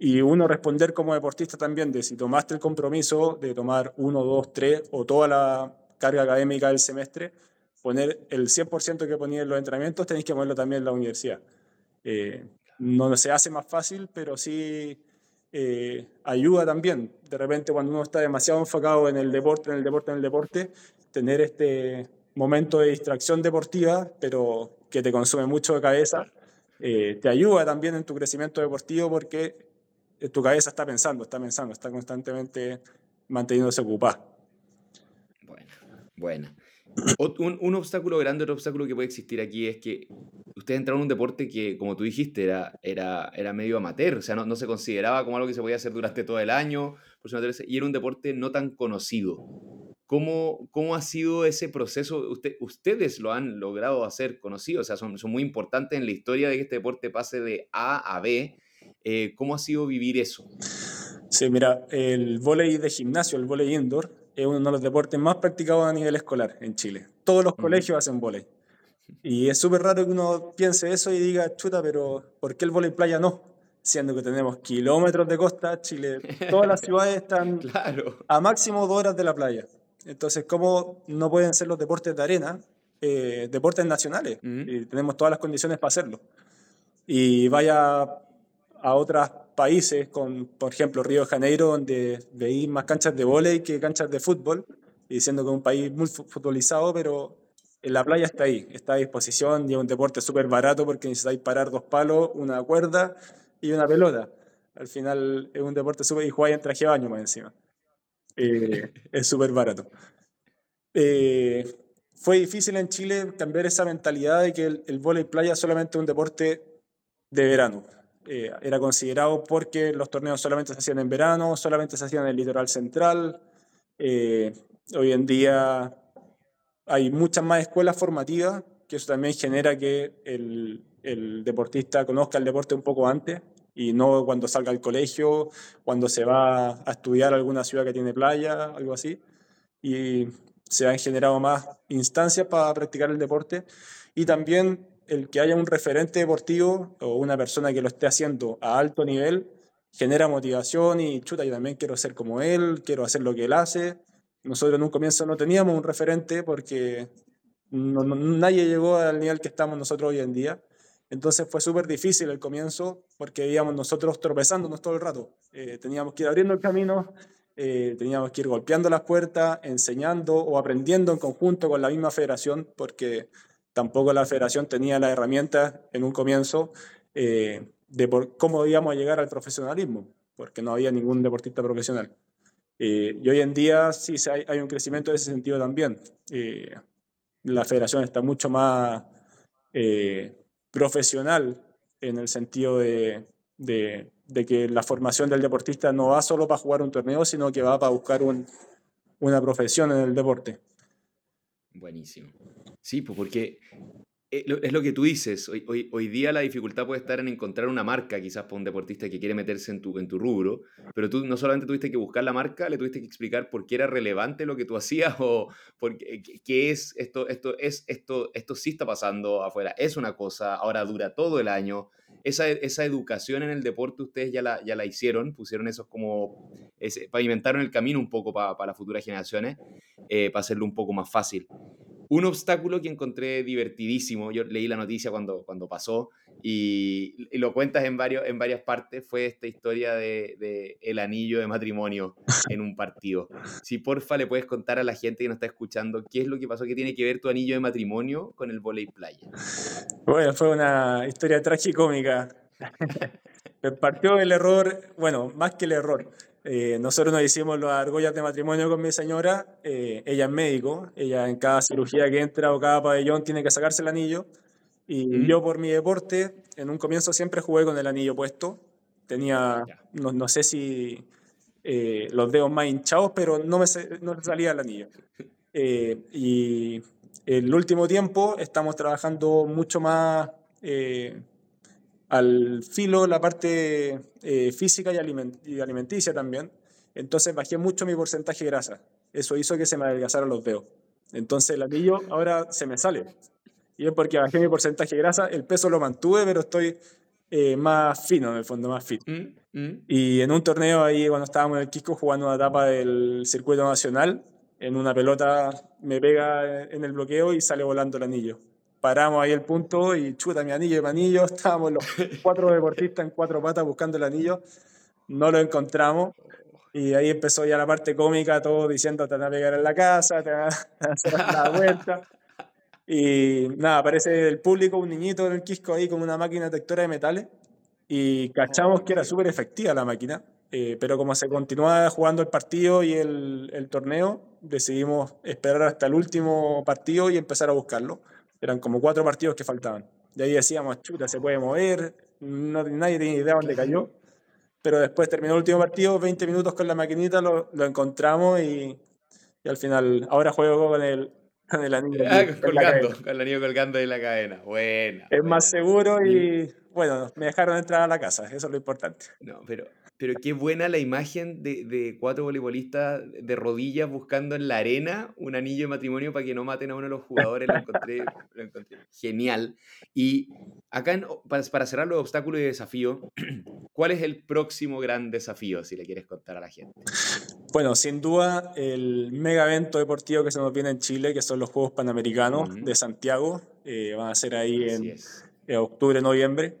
y uno responder como deportista también de si tomaste el compromiso de tomar uno, dos, tres o toda la carga académica del semestre, poner el 100% que ponía en los entrenamientos, tenéis que ponerlo también en la universidad. Eh, no se hace más fácil, pero sí eh, ayuda también. De repente, cuando uno está demasiado enfocado en el deporte, en el deporte, en el deporte, tener este momento de distracción deportiva, pero que te consume mucho de cabeza, eh, te ayuda también en tu crecimiento deportivo porque tu cabeza está pensando, está pensando, está constantemente manteniéndose ocupada. Bueno, bueno. Un, un, obstáculo grande, otro obstáculo que puede existir aquí es que ustedes entraron en un deporte que, como tú dijiste, era, era, era medio amateur, o sea, no, no se consideraba como algo que se podía hacer durante todo el año, y era un deporte no tan conocido. ¿Cómo, cómo ha sido ese proceso? Usted, ustedes lo han logrado hacer conocido, o sea, son, son muy importantes en la historia de que este deporte pase de A a B. Eh, ¿Cómo ha sido vivir eso? Sí, mira, el voleibol de gimnasio, el voleibol indoor, es uno de los deportes más practicados a nivel escolar en Chile. Todos los colegios hacen volei. Y es súper raro que uno piense eso y diga, chuta, pero ¿por qué el volei playa no? Siendo que tenemos kilómetros de costa, Chile, todas las ciudades están a máximo dos horas de la playa. Entonces, ¿cómo no pueden ser los deportes de arena eh, deportes nacionales? Y tenemos todas las condiciones para hacerlo. Y vaya a otras países, con, por ejemplo, Río de Janeiro, donde veis más canchas de vóley que canchas de fútbol, y diciendo que es un país muy futbolizado, pero en la playa está ahí, está a disposición y es un deporte súper barato porque necesitáis parar dos palos, una cuerda y una pelota. Al final es un deporte súper... y jugáis en traje de baño más encima. Eh, es súper barato. Eh, fue difícil en Chile cambiar esa mentalidad de que el, el vóley playa es solamente un deporte de verano. Eh, era considerado porque los torneos solamente se hacían en verano, solamente se hacían en el litoral central. hoy en día hay muchas más escuelas formativas, que eso también genera que el, el, deportista conozca el deporte un poco antes y no cuando salga al colegio, cuando se va a estudiar a alguna ciudad que tiene playa, algo así. Y se han generado más instancias para practicar el deporte y también el que haya un referente deportivo o una persona que lo esté haciendo a alto nivel genera motivación y chuta, yo también quiero ser como él, quiero hacer lo que él hace nosotros en un comienzo no teníamos un referente porque nadie llegó al nivel que estamos nosotros hoy en día. Entonces fue súper difícil el comienzo porque íbamos nosotros tropezándonos todo el rato. Eh, teníamos que ir abriendo el camino, eh, teníamos que ir golpeando las puertas, enseñando o aprendiendo en conjunto con la misma federación porque tampoco la federación tenía las herramientas en un comienzo eh, de cómo íbamos a llegar al profesionalismo, porque no había ningún deportista profesional. Eh, y hoy en día sí hay, un crecimiento en ese sentido también. Eh, la federación está mucho más eh, profesional en el sentido de, que la formación del deportista no va solo para jugar un torneo, sino que va para buscar un, una profesión en el deporte. Buenísimo. Sí, pues porque eh, es lo que tú dices, hoy, hoy, hoy, día la dificultad puede estar en encontrar una marca quizás para un deportista que quiere meterse en tu, en tu rubro, pero tú no solamente tuviste que buscar la marca, le tuviste que explicar por qué era relevante lo que tú hacías o por qué, es esto, esto, es, esto, esto sí está pasando afuera, es una cosa, ahora dura todo el año. Esa, esa educación en el deporte ustedes ya la, ya la hicieron, pusieron esos como, ese, pavimentaron el camino un poco para, para las futuras generaciones, eh, para hacerlo un poco más fácil. Un obstáculo que encontré divertidísimo, yo leí la noticia cuando, cuando pasó y, lo cuentas en, varios, en varias partes, fue esta historia de, de, el anillo de matrimonio en un partido. Si porfa le puedes contar a la gente que nos está escuchando qué es lo que pasó, qué tiene que ver tu anillo de matrimonio con el volei playa. Bueno, fue una historia tragicómica. Partió el error, bueno, más que el error, eh, nosotros nos hicimos las argollas de matrimonio con mi señora, eh, ella es médico, ella en cada cirugía que entra o cada pabellón tiene que sacarse el anillo. Y mm. yo por mi deporte, en un comienzo siempre jugué con el anillo puesto. Tenía, no, no, sé si eh, los dedos más hinchados, pero no me no salía el anillo. y el último tiempo estamos trabajando mucho más al filo la parte eh, física y, alimenticia también. Entonces bajé mucho mi porcentaje de grasa. Eso hizo que se me adelgazaran los dedos. Entonces el anillo ahora se me sale. Y es porque bajé mi porcentaje de grasa, el peso lo mantuve, pero estoy eh, más fino en el fondo, más fit. Mm, mm. Y en un torneo ahí, cuando estábamos en el Quisco jugando una etapa del circuito nacional, en una pelota me pega en el bloqueo y sale volando el anillo paramos ahí el punto y chuta mi anillo y mi anillo. Estábamos los cuatro deportistas en cuatro patas buscando el anillo. No lo encontramos. Y ahí empezó ya la parte cómica, todo diciendo te van a pegar en la casa, te van a hacer la vuelta. Y nada, aparece el público, un niñito en el Quisco ahí con una máquina detectora de metales. Y cachamos que era súper efectiva la máquina. Eh, pero como se continuaba jugando el partido y el, el torneo, decidimos esperar hasta el último partido y empezar a buscarlo. Eran como cuatro partidos que faltaban. De ahí decíamos, chuta, se puede mover, no, nadie tiene idea dónde cayó. Pero después terminó el último partido, 20 minutos con la maquinita, lo, lo encontramos y, y, al final, ahora juego con el, con el anillo. Ah, colgando, con el anillo colgando de la cadena. Buena. Es más seguro y bueno, me dejaron entrar a la casa, eso es lo importante. No, pero pero qué buena la imagen de, de, cuatro voleibolistas de rodillas buscando en la arena un anillo de matrimonio para que no maten a uno de los jugadores. Lo encontré, lo encontré genial. Y acá, para, para, cerrar los obstáculos y desafíos, ¿cuál es el próximo gran desafío, si le quieres contar a la gente? Bueno, sin duda, el mega evento deportivo que se nos viene en Chile, que son los Juegos Panamericanos de Santiago, eh, van a ser ahí en, en octubre, noviembre.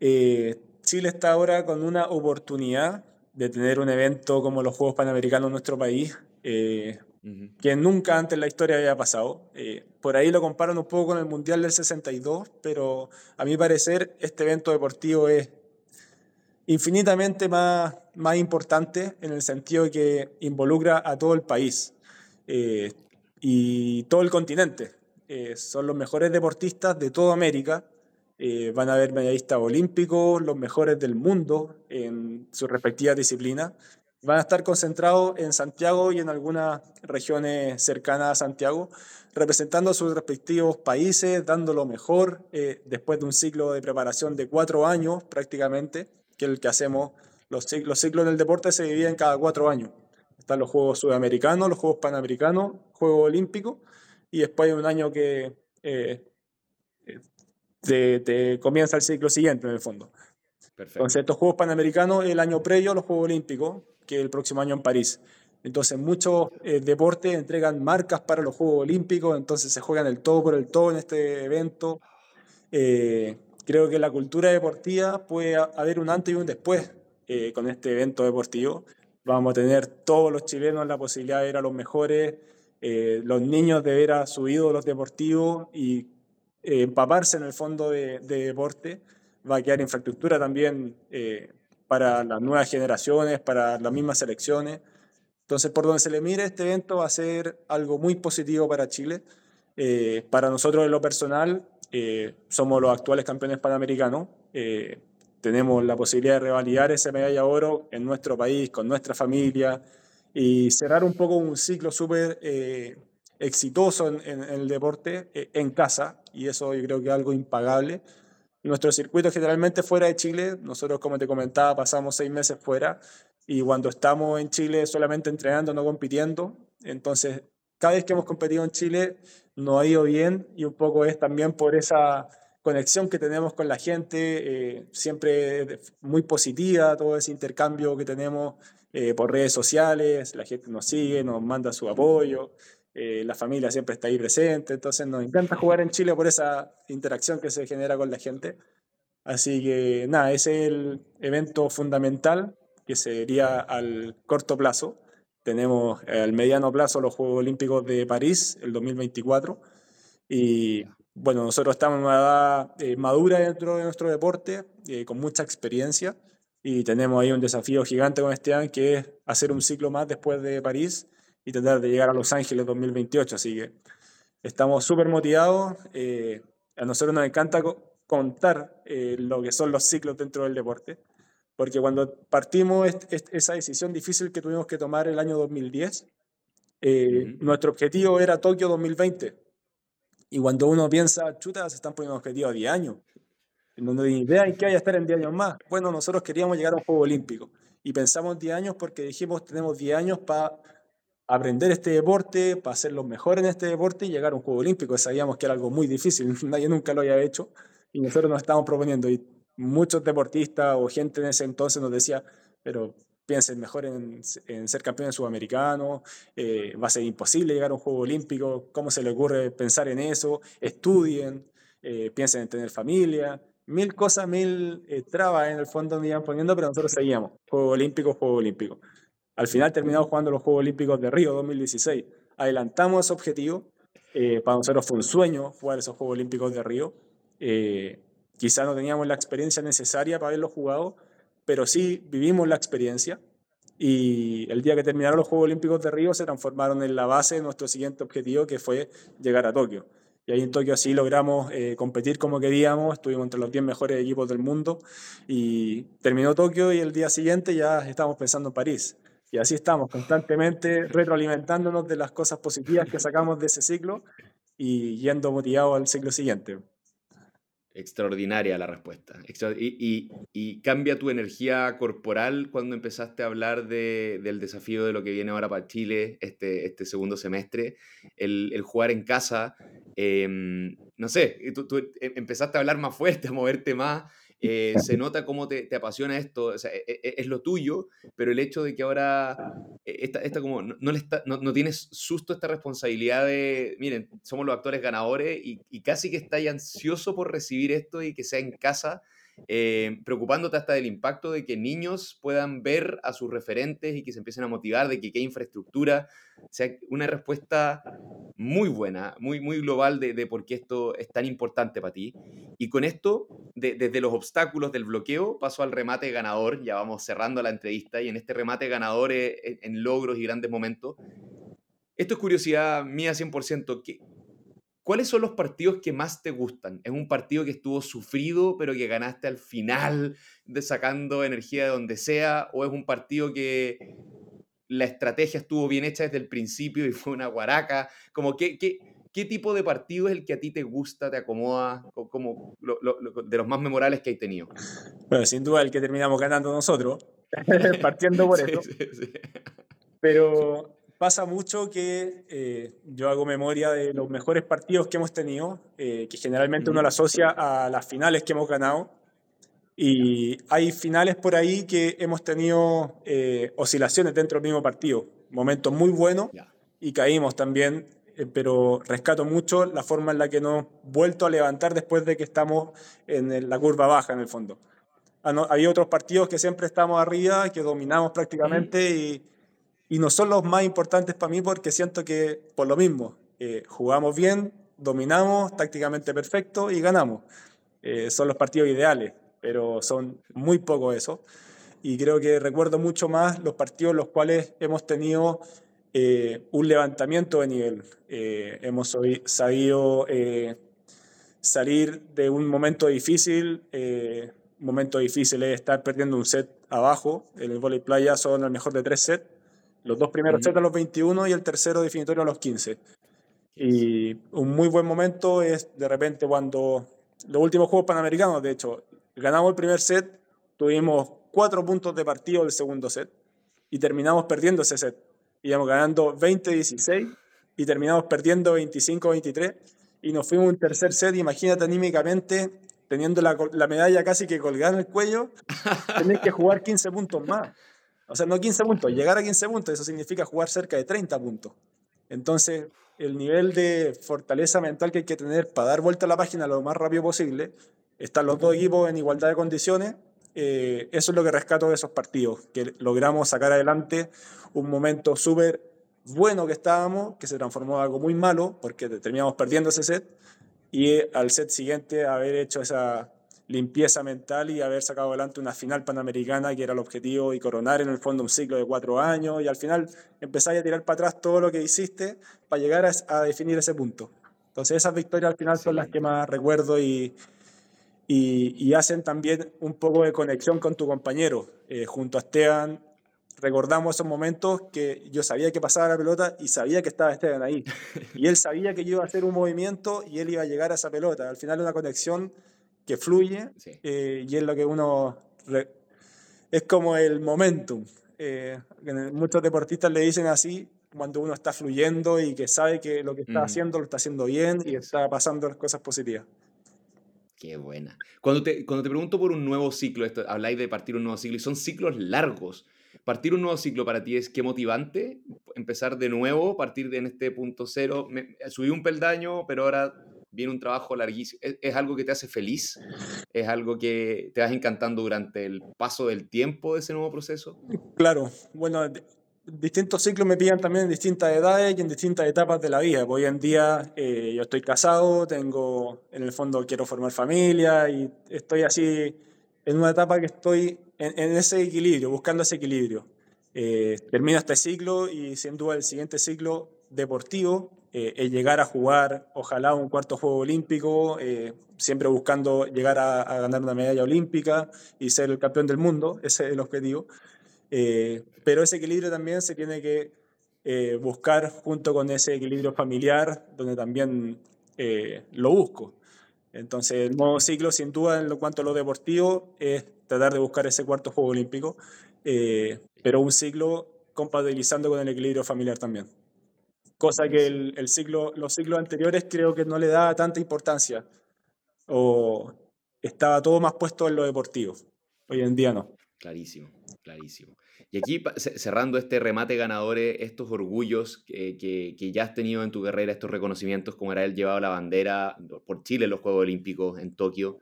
Eh, Chile está ahora con una oportunidad de tener un evento como los Juegos Panamericanos en nuestro país, eh, que nunca antes en la historia había pasado. Eh, por ahí lo comparan un poco con el Mundial del 62, pero a mi parecer este evento deportivo es infinitamente más, más importante en el sentido de que involucra a todo el país eh, y todo el continente. son los mejores deportistas de toda América eh, van a haber medallistas olímpicos, los mejores del mundo en sus respectivas disciplinas. Van a estar concentrados en Santiago y en algunas regiones cercanas a Santiago, representando a sus respectivos países, dando lo mejor eh, después de un ciclo de preparación de cuatro años prácticamente, que es el que hacemos. Los, los ciclos del deporte se dividen cada cuatro años. Están los Juegos Sudamericanos, los Juegos Panamericanos, Juegos Olímpicos, y después hay un año que eh, te, comienza el ciclo siguiente, en el fondo. Perfecto. Entonces, estos Juegos Panamericanos, el año previo a los Juegos Olímpicos, que el próximo año en París. Entonces, muchos eh, deportes entregan marcas para los Juegos Olímpicos, entonces se juegan el todo por el todo en este evento. Eh, creo que la cultura deportiva puede haber un antes y un después eh, con este evento deportivo. Vamos a tener todos los chilenos la posibilidad de ver a los mejores, los niños de ver a sus ídolos deportivos y eh, empaparse en el fondo de, deporte, va a quedar infraestructura también eh, para las nuevas generaciones, para las mismas selecciones. Entonces, por donde se le mire, este evento va a ser algo muy positivo para Chile. Eh, para nosotros en lo personal, somos los actuales campeones panamericanos. tenemos la posibilidad de revalidar esa medalla de oro en nuestro país, con nuestra familia, y cerrar un poco un ciclo súper exitoso en, el deporte eh, en casa, y eso yo creo que es algo impagable. Nuestro circuito generalmente fuera de Chile, nosotros como te comentaba pasamos seis meses fuera y cuando estamos en Chile solamente entrenando, no compitiendo, entonces cada vez que hemos competido en Chile nos ha ido bien y un poco es también por esa conexión que tenemos con la gente, eh, siempre muy positiva, todo ese intercambio que tenemos eh, por redes sociales, la gente nos sigue, nos manda su apoyo, eh, la familia siempre está ahí presente, entonces nos encanta jugar en Chile por esa interacción que se genera con la gente. Así que nada, es el evento fundamental que sería al corto plazo. Tenemos al mediano plazo los Juegos Olímpicos de París, el 2024. Y bueno, nosotros estamos en eh, madura dentro de nuestro deporte, eh, con mucha experiencia. Y tenemos ahí un desafío gigante con este año, que es hacer un ciclo más después de París y tratar de llegar a Los Ángeles 2028. Así que estamos súper motivados. Eh, a nosotros nos encanta contar eh, lo que son los ciclos dentro del deporte, porque cuando partimos esa decisión difícil que tuvimos que tomar el año 2010, eh, nuestro objetivo era Tokio 2020. Y cuando uno piensa, chuta, se están poniendo objetivos a 10 años. No tiene idea en qué vaya a estar en 10 años más. Bueno, nosotros queríamos llegar a un Juego Olímpico. Y pensamos 10 años porque dijimos, tenemos 10 años para aprender este deporte, para ser los mejores en este deporte y llegar a un Juego Olímpico. Sabíamos que era algo muy difícil, nadie nunca lo había hecho y nosotros nos estamos proponiendo. Y muchos deportistas o gente en ese entonces nos decía, pero piensen mejor en, en ser campeones sudamericanos, eh, va a ser imposible llegar a un Juego Olímpico, ¿cómo se le ocurre pensar en eso? Estudien, eh, piensen en tener familia, mil cosas, mil eh, trabas en el fondo me iban poniendo, pero nosotros seguíamos, Juego Olímpico, Juego Olímpico. Al final terminamos jugando los Juegos Olímpicos de Río 2016. Adelantamos ese objetivo. Eh, para nosotros fue un sueño jugar esos Juegos Olímpicos de Río. Eh, quizá no teníamos la experiencia necesaria para haberlo jugado, pero sí vivimos la experiencia. Y el día que terminaron los Juegos Olímpicos de Río se transformaron en la base de nuestro siguiente objetivo, que fue llegar a Tokio. Y ahí en Tokio así logramos eh, competir como queríamos, estuvimos entre los 10 mejores equipos del mundo y terminó Tokio y el día siguiente ya estamos pensando en París. Y así estamos, constantemente retroalimentándonos de las cosas positivas que sacamos de ese ciclo y yendo motivados al ciclo siguiente. Extraordinaria la respuesta. Y, y, cambia tu energía corporal cuando empezaste a hablar de, del desafío de lo que viene ahora para Chile este, este segundo semestre, el, el jugar en casa. Em, no sé, tú, tú, em, empezaste a hablar más fuerte, a moverte más. Eh, se nota cómo te, te apasiona esto, o sea, e, e, es, lo tuyo, pero el hecho de que ahora eh, esta, esta como no, le está, no, no, tienes susto esta responsabilidad de, miren, somos los actores ganadores y, y casi que estáis ansioso por recibir esto y que sea en casa, eh, preocupándote hasta del impacto de que niños puedan ver a sus referentes y que se empiecen a motivar, de que qué infraestructura. O sea, una respuesta muy buena, muy, muy global de, de por qué esto es tan importante para ti. Y con esto, desde los obstáculos del bloqueo, paso al remate ganador. Ya vamos cerrando la entrevista y en este remate ganador eh, en, logros y grandes momentos. Esto es curiosidad mía 100%. ¿Qué, ¿Cuáles son los partidos que más te gustan? ¿Es un partido que estuvo sufrido, pero que ganaste al final, de sacando energía de donde sea? ¿O es un partido que la estrategia estuvo bien hecha desde el principio y fue una guaraca? Como ¿qué, qué tipo de partido es el que a ti te gusta, te acomoda, como de los más memorables que hay tenido? Bueno, sin duda el que terminamos ganando nosotros, partiendo por eso. Pero pasa mucho que eh, yo hago memoria de los mejores partidos que hemos tenido, eh, que generalmente uno lo asocia a las finales que hemos ganado. Y hay finales por ahí que hemos tenido eh, oscilaciones dentro del mismo partido, momentos muy buenos y caímos también, pero rescato mucho la forma en la que nos hemos vuelto a levantar después de que estamos en la curva baja en el fondo. Ah, había otros partidos que siempre estamos arriba, que dominamos prácticamente y y no son los más importantes para mí porque siento que por lo mismo, eh, jugamos bien, dominamos, tácticamente perfecto y ganamos. Eh, son los partidos ideales, pero son muy poco eso. Y creo que recuerdo mucho más los partidos los cuales hemos tenido eh, un levantamiento de nivel. hemos sabido salir de un momento difícil. un momento difícil es estar perdiendo un set abajo. En el volley playa son el mejor de tres sets los dos primeros sets a los 21 y el tercero definitorio a los 15. Y un muy buen momento es de repente cuando los últimos Juegos Panamericanos, de hecho, ganamos el primer set, tuvimos cuatro puntos de partido del segundo set y terminamos perdiendo ese set. Íbamos ganando 20-16 y terminamos perdiendo 25-23 y nos fuimos un tercer set, imagínate anímicamente, teniendo la, la medalla casi que colgada en el cuello, tenés que jugar 15 puntos más. O sea, no 15 puntos, llegar a 15 puntos, eso significa jugar cerca de 30 puntos. Entonces, el nivel de fortaleza mental que hay que tener para dar vuelta a la página lo más rápido posible, están los dos equipos en igualdad de condiciones, eh, eso es lo que rescato de esos partidos, que logramos sacar adelante un momento súper bueno que estábamos, que se transformó en algo muy malo, porque terminamos perdiendo ese set, y al set siguiente haber hecho esa limpieza mental y haber sacado adelante una final panamericana que era el objetivo y coronar en el fondo un ciclo de cuatro años y al final empezáis a tirar para atrás todo lo que hiciste para llegar a, definir ese punto. Entonces esas victorias al final son las que más recuerdo y, y, hacen también un poco de conexión con tu compañero. Eh, junto a Esteban recordamos esos momentos que yo sabía que pasaba la pelota y sabía que estaba Esteban ahí. Y él sabía que yo iba a hacer un movimiento y él iba a llegar a esa pelota. Al final una conexión que fluye eh, y es lo que uno... es como el momentum. Eh, muchos deportistas le dicen así cuando uno está fluyendo y que sabe que lo que está mm. haciendo lo está haciendo bien y está pasando las cosas positivas. Qué buena. Cuando te, cuando te pregunto por un nuevo ciclo, esto, habláis de partir un nuevo ciclo y son ciclos largos. Partir un nuevo ciclo para ti es qué motivante, empezar de nuevo, partir de en este punto cero. Me, subí un peldaño, pero ahora viene un trabajo larguísimo. ¿Es, algo que te hace feliz? ¿Es algo que te vas encantando durante el paso del tiempo de ese nuevo proceso? Claro, bueno, distintos ciclos me pillan también en distintas edades y en distintas etapas de la vida. Hoy en día eh, yo estoy casado, tengo, en el fondo quiero formar familia y estoy así en una etapa que estoy en, ese equilibrio, buscando ese equilibrio. Eh, termino este ciclo y sin duda el siguiente ciclo deportivo eh, llegar a jugar, ojalá, un cuarto juego olímpico, eh, siempre buscando llegar a, ganar una medalla olímpica y ser el campeón del mundo, ese es el objetivo. Eh, pero ese equilibrio también se tiene que eh, buscar junto con ese equilibrio familiar, donde también lo busco. Entonces, el nuevo ciclo, sin duda, en cuanto a lo deportivo, es tratar de buscar ese cuarto juego olímpico, pero un ciclo compatibilizando con el equilibrio familiar también cosa que el, ciclo, los ciclos anteriores creo que no le daba tanta importancia o estaba todo más puesto en lo deportivo. Hoy en día no. Clarísimo, clarísimo. Y aquí, cerrando este remate ganadores, estos orgullos que, que, ya has tenido en tu carrera, estos reconocimientos, como era el llevado la bandera por Chile en los Juegos Olímpicos en Tokio,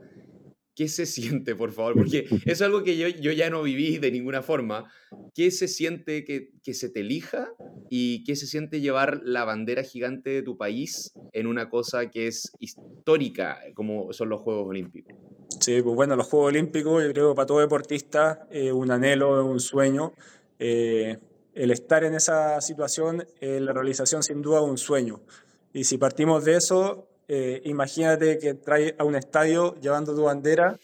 ¿Qué se siente, por favor? Porque es algo que yo, yo ya no viví de ninguna forma. ¿Qué se siente que, que, se te elija y qué se siente llevar la bandera gigante de tu país en una cosa que es histórica, como son los Juegos Olímpicos? Sí, pues bueno, los Juegos Olímpicos, yo creo para todo deportista, es un anhelo, un sueño. Eh, el estar en esa situación, eh, la realización sin duda un sueño. Y si partimos de eso, eh, imagínate que traes a un estadio llevando tu bandera,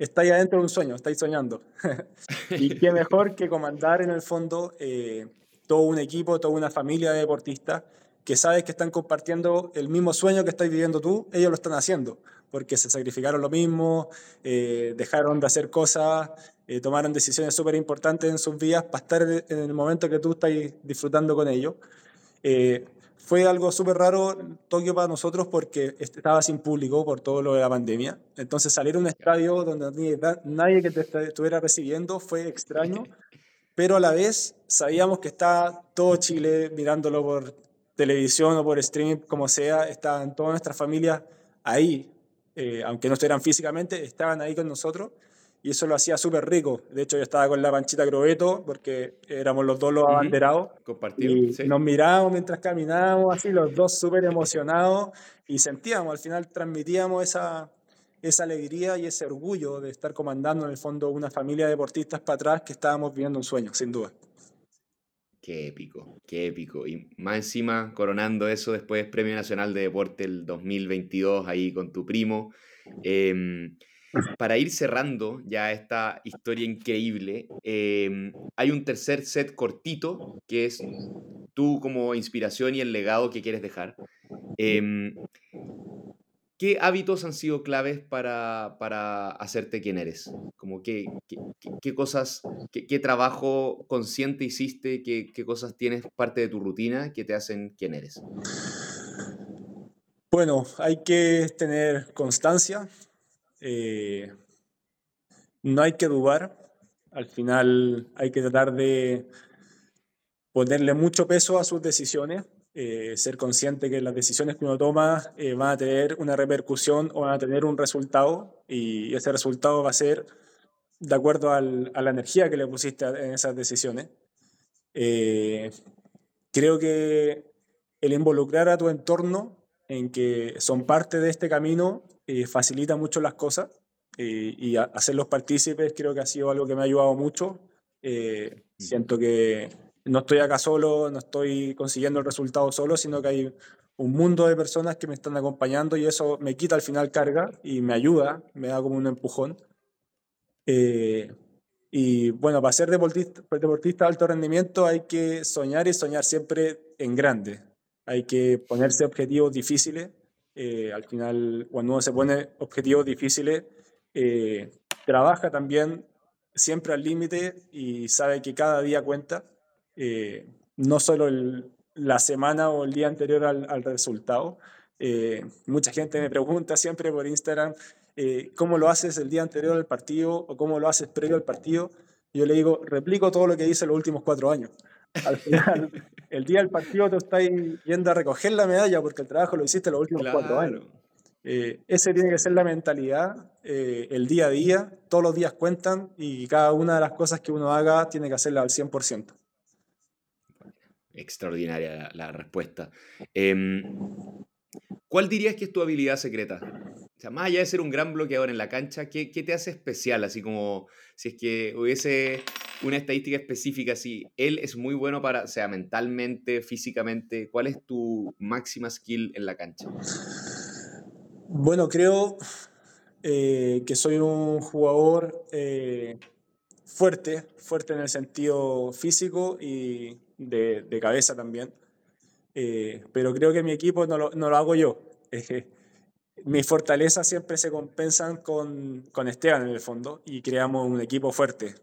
estáis adentro de un sueño, estáis soñando. y qué mejor que comandar en el fondo eh, todo un equipo, toda una familia de deportistas que sabes que están compartiendo el mismo sueño que estás viviendo tú, ellos lo están haciendo, porque se sacrificaron lo mismo, eh, dejaron de hacer cosas, tomaron decisiones súper importantes en sus vidas para estar en el momento que tú estás disfrutando con ellos fue algo súper raro Tokio para nosotros porque estaba sin público por todo lo de la pandemia. Entonces salir a un estadio donde nadie que te estuviera recibiendo fue extraño, pero a la vez sabíamos que estaba todo Chile mirándolo por televisión o por streaming, como sea, estaban todas nuestras familias ahí, eh, aunque no estuvieran físicamente, estaban ahí con nosotros y eso lo hacía súper rico. De hecho, yo estaba con la panchita Crobeto porque éramos los dos los abanderados. Compartimos. Y nos mirábamos mientras caminábamos, así los dos súper emocionados y sentíamos, al final transmitíamos esa, esa alegría y ese orgullo de estar comandando en el fondo una familia de deportistas para atrás que estábamos viviendo un sueño, sin duda. Qué épico, qué épico. Y más encima, coronando eso, después Premio Nacional de Deporte el 2022 ahí con tu primo. Eh, para ir cerrando ya esta historia increíble, em, hay un tercer set cortito que es tú como inspiración y el legado que quieres dejar. Em, ¿Qué hábitos han sido claves para, para hacerte quien eres? Como qué, qué, cosas, qué, trabajo consciente hiciste, qué, qué cosas tienes parte de tu rutina que te hacen quien eres? Bueno, hay que tener constancia, eh, no hay que dudar, al final hay que tratar de ponerle mucho peso a sus decisiones, eh, ser consciente que las decisiones que uno toma eh, van a tener una repercusión o van a tener un resultado y ese resultado va a ser de acuerdo a la energía que le pusiste en esas decisiones. creo que el involucrar a tu entorno en que son parte de este camino eh, facilita mucho las cosas eh, y hacerlos partícipes creo que ha sido algo que me ha ayudado mucho. Eh, siento que no estoy acá solo, no estoy consiguiendo el resultado solo, sino que hay un mundo de personas que me están acompañando y eso me quita al final carga y me ayuda, me da como un empujón. y bueno, para ser deportista, deportista de alto rendimiento hay que soñar y soñar siempre en grande. Hay que ponerse objetivos difíciles eh, al final, cuando uno se pone objetivos difíciles, eh, trabaja también siempre al límite y sabe que cada día cuenta, eh, no solo la semana o el día anterior al, al resultado. mucha gente me pregunta siempre por Instagram, ¿cómo lo haces el día anterior al partido o cómo lo haces previo al partido? Yo le digo, replico todo lo que hice los últimos cuatro años. Al final, el día del partido te estás yendo a recoger la medalla porque el trabajo lo hiciste los últimos cuatro años. Eh, ese tiene que ser la mentalidad, eh, el día a día, todos los días cuentan y cada una de las cosas que uno haga tiene que hacerla al 100%. Extraordinaria la, respuesta. Em, ¿Cuál dirías que es tu habilidad secreta? O sea, más allá de ser un gran bloqueador en la cancha, ¿qué, qué te hace especial? Así como si es que hubiese una estadística específica, si él es muy bueno para, sea, mentalmente, físicamente, ¿cuál es tu máxima skill en la cancha? Bueno, creo eh, que soy un jugador eh, fuerte, fuerte en el sentido físico y de, cabeza también. Eh, pero creo que mi equipo no lo, hago yo. mis fortalezas siempre se compensan con, con, Esteban en el fondo y creamos un equipo fuerte.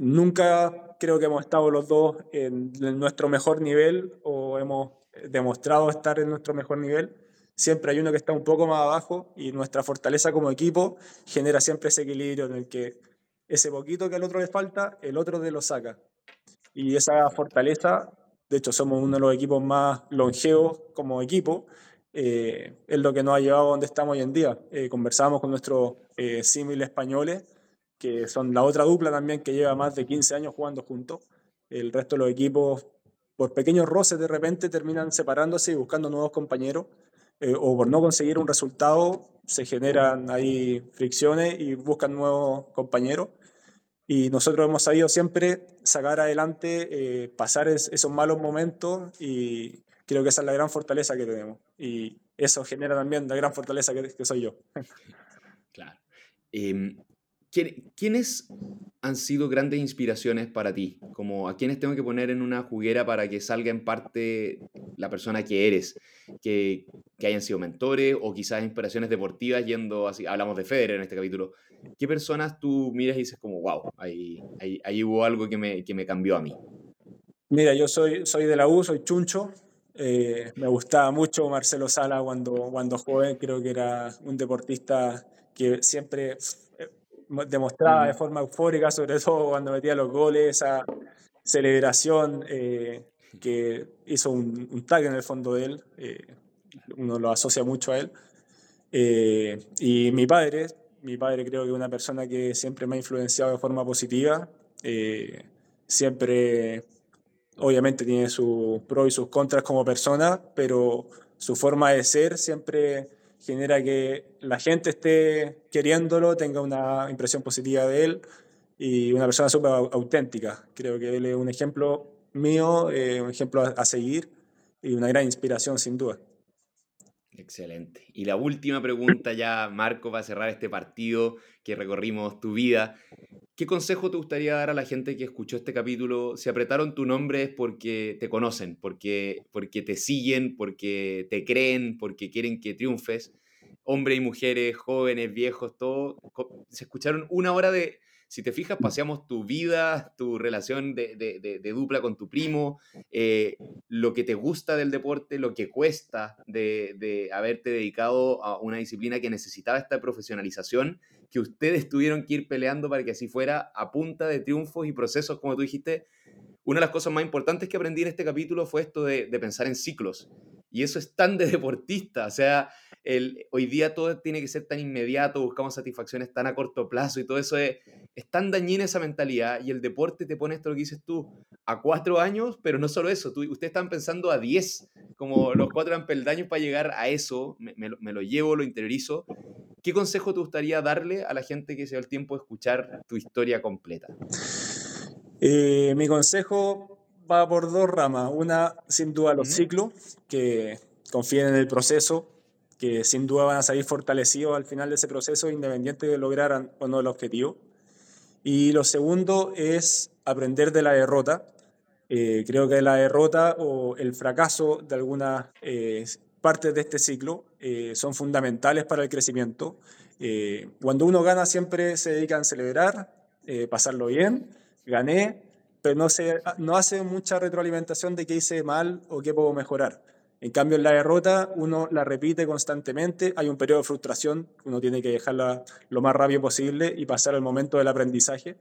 Nunca creo que hemos estado los dos en, nuestro mejor nivel o hemos demostrado estar en nuestro mejor nivel. Siempre hay uno que está un poco más abajo y nuestra fortaleza como equipo genera siempre ese equilibrio en el que ese poquito que al otro le falta, el otro te lo saca. Y esa fortaleza, de hecho somos uno de los equipos más longevos como equipo, eh, es lo que nos ha llevado a donde estamos hoy en día. Eh, conversamos con nuestros eh, símiles españoles, que son la otra dupla también que lleva más de 15 años jugando juntos. El resto de los equipos, por pequeños roces de repente, terminan separándose y buscando nuevos compañeros, o por no conseguir un resultado, se generan ahí fricciones y buscan nuevos compañeros. Y nosotros hemos sabido siempre sacar adelante, pasar esos malos momentos y creo que esa es la gran fortaleza que tenemos. Y eso genera también la gran fortaleza que, soy yo. Claro. Em, ¿Quiénes han sido grandes inspiraciones para ti? Como a quiénes tengo que poner en una juguera para que salga en parte la persona que eres, que, que hayan sido mentores o quizás inspiraciones deportivas yendo así, hablamos de Federer en este capítulo. ¿Qué personas tú miras y dices como, wow, ahí, ahí, ahí hubo algo que me, que me cambió a mí? Mira, yo soy, soy de la U, soy chuncho, eh, me gustaba mucho Marcelo Sala cuando, cuando joven, creo que era un deportista que siempre demostraba de forma eufórica, sobre todo cuando metía los goles, esa celebración eh, que hizo un, un, tag en el fondo de él, uno lo asocia mucho a él. y mi padre, mi padre creo que es una persona que siempre me ha influenciado de forma positiva, siempre obviamente tiene sus pros y sus contras como persona, pero su forma de ser siempre genera que la gente esté queriéndolo, tenga una impresión positiva de él y una persona súper auténtica. Creo que él es un ejemplo mío, eh, un ejemplo a, seguir y una gran inspiración sin duda. Excelente. Y la última pregunta ya, Marco, para cerrar este partido que recorrimos tu vida. ¿Qué consejo te gustaría dar a la gente que escuchó este capítulo? Si apretaron tu nombre es porque te conocen, porque, porque te siguen, porque te creen, porque quieren que triunfes. Hombres y mujeres, jóvenes, viejos, todos, se escucharon una hora de, si te fijas, paseamos tu vida, tu relación de, dupla con tu primo, eh, lo que te gusta del deporte, lo que cuesta de, haberte dedicado a una disciplina que necesitaba esta profesionalización, que ustedes tuvieron que ir peleando para que así fuera a punta de triunfos y procesos, como tú dijiste. Una de las cosas más importantes que aprendí en este capítulo fue esto de, pensar en ciclos. Y eso es tan de deportista, o sea, el, hoy día todo tiene que ser tan inmediato, buscamos satisfacciones tan a corto plazo y todo eso es, es tan dañina esa mentalidad y el deporte te pone esto lo que dices tú, a cuatro años, pero no solo eso, tú, ustedes están pensando a diez, como los cuatro peldaños para llegar a eso, me, me, lo llevo, lo interiorizo. ¿Qué consejo te gustaría darle a la gente que se da el tiempo de escuchar tu historia completa? Eh, mi consejo va por dos ramas. Una, sin duda, los ciclos, que confíen en el proceso, que sin duda van a salir fortalecidos al final de ese proceso, independiente de lograr o no el objetivo. Y lo segundo es aprender de la derrota. Eh, creo que la derrota o el fracaso de algunas eh, partes de este ciclo eh, son fundamentales para el crecimiento. cuando uno gana siempre se dedica a celebrar, pasarlo bien, gané, pero no, se, no hace mucha retroalimentación de qué hice mal o qué puedo mejorar. En cambio, en la derrota uno la repite constantemente, hay un periodo de frustración, uno tiene que dejarla lo más rápido posible y pasar al momento del aprendizaje.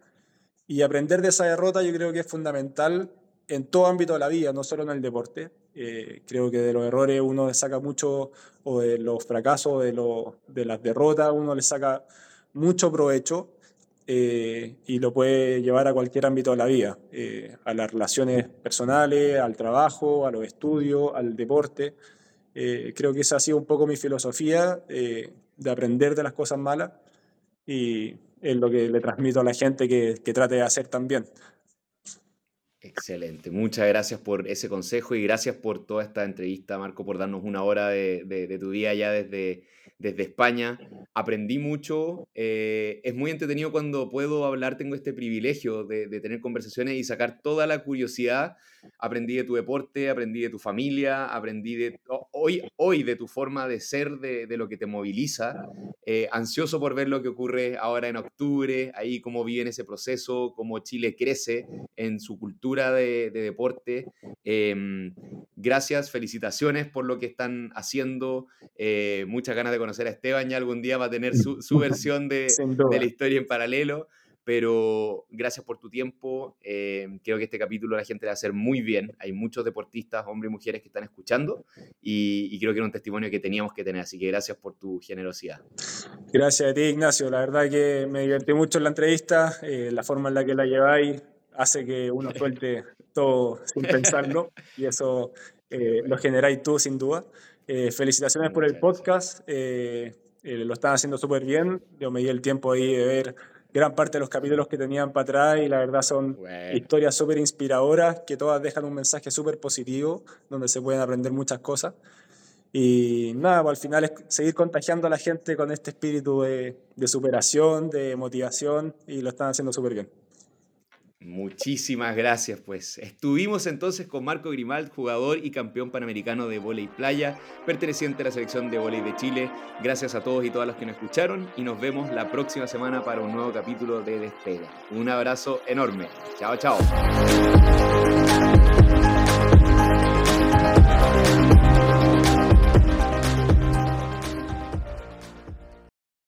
Y aprender de esa derrota yo creo que es fundamental en todo ámbito de la vida, no solo en el deporte. Eh, creo que de los errores uno le saca mucho, o de los fracasos, de, de las derrotas, uno le saca mucho provecho eh, y lo puede llevar a cualquier ámbito de la vida, eh, a las relaciones personales, al trabajo, a los estudios, al deporte. Eh, creo que esa ha sido un poco mi filosofía de aprender de las cosas malas y es lo que le transmito a la gente que, que trate de hacer también. Excelente, muchas gracias por ese consejo y gracias por toda esta entrevista, Marco, por darnos una hora de, de, de tu día ya desde, desde España. Aprendí mucho. Eh, es muy entretenido cuando puedo hablar, tengo este privilegio de, tener conversaciones y sacar toda la curiosidad. Aprendí de tu deporte, aprendí de tu familia, aprendí de hoy, hoy de tu forma de ser, de, lo que te moviliza. Eh, ansioso por ver lo que ocurre ahora en octubre, ahí cómo viene ese proceso, cómo Chile crece en su cultura de, deporte. Em, gracias, felicitaciones por lo que están haciendo. Eh, muchas ganas de conocer a Esteban, ya algún día va a tener su, versión de, de, la historia en paralelo. pero gracias por tu tiempo. Eh, creo que este capítulo la gente le va a hacer muy bien. Hay muchos deportistas, hombres y mujeres que están escuchando y, creo que era un testimonio que teníamos que tener, así que gracias por tu generosidad. Gracias a ti, Ignacio. La verdad que me divertí mucho en la entrevista, eh, la forma en la que la lleváis hace que uno suelte todo sin pensarlo y eso eh, lo generáis tú sin duda. Eh, felicitaciones por el podcast, eh, lo están haciendo súper bien. Yo me di el tiempo ahí de ver gran parte de los capítulos que tenían para atrás y la verdad son historias súper inspiradoras que todas dejan un mensaje súper positivo donde se pueden aprender muchas cosas. Y nada, pues al final es seguir contagiando a la gente con este espíritu de, de superación, de motivación y lo están haciendo súper bien. Muchísimas gracias, pues. Estuvimos entonces con Marco Grimald, jugador y campeón panamericano de vóley playa, perteneciente a la selección de vóley de Chile. Gracias a todos y todas los que nos escucharon y nos vemos la próxima semana para un nuevo capítulo de Despega. Un abrazo enorme. Chao, chao.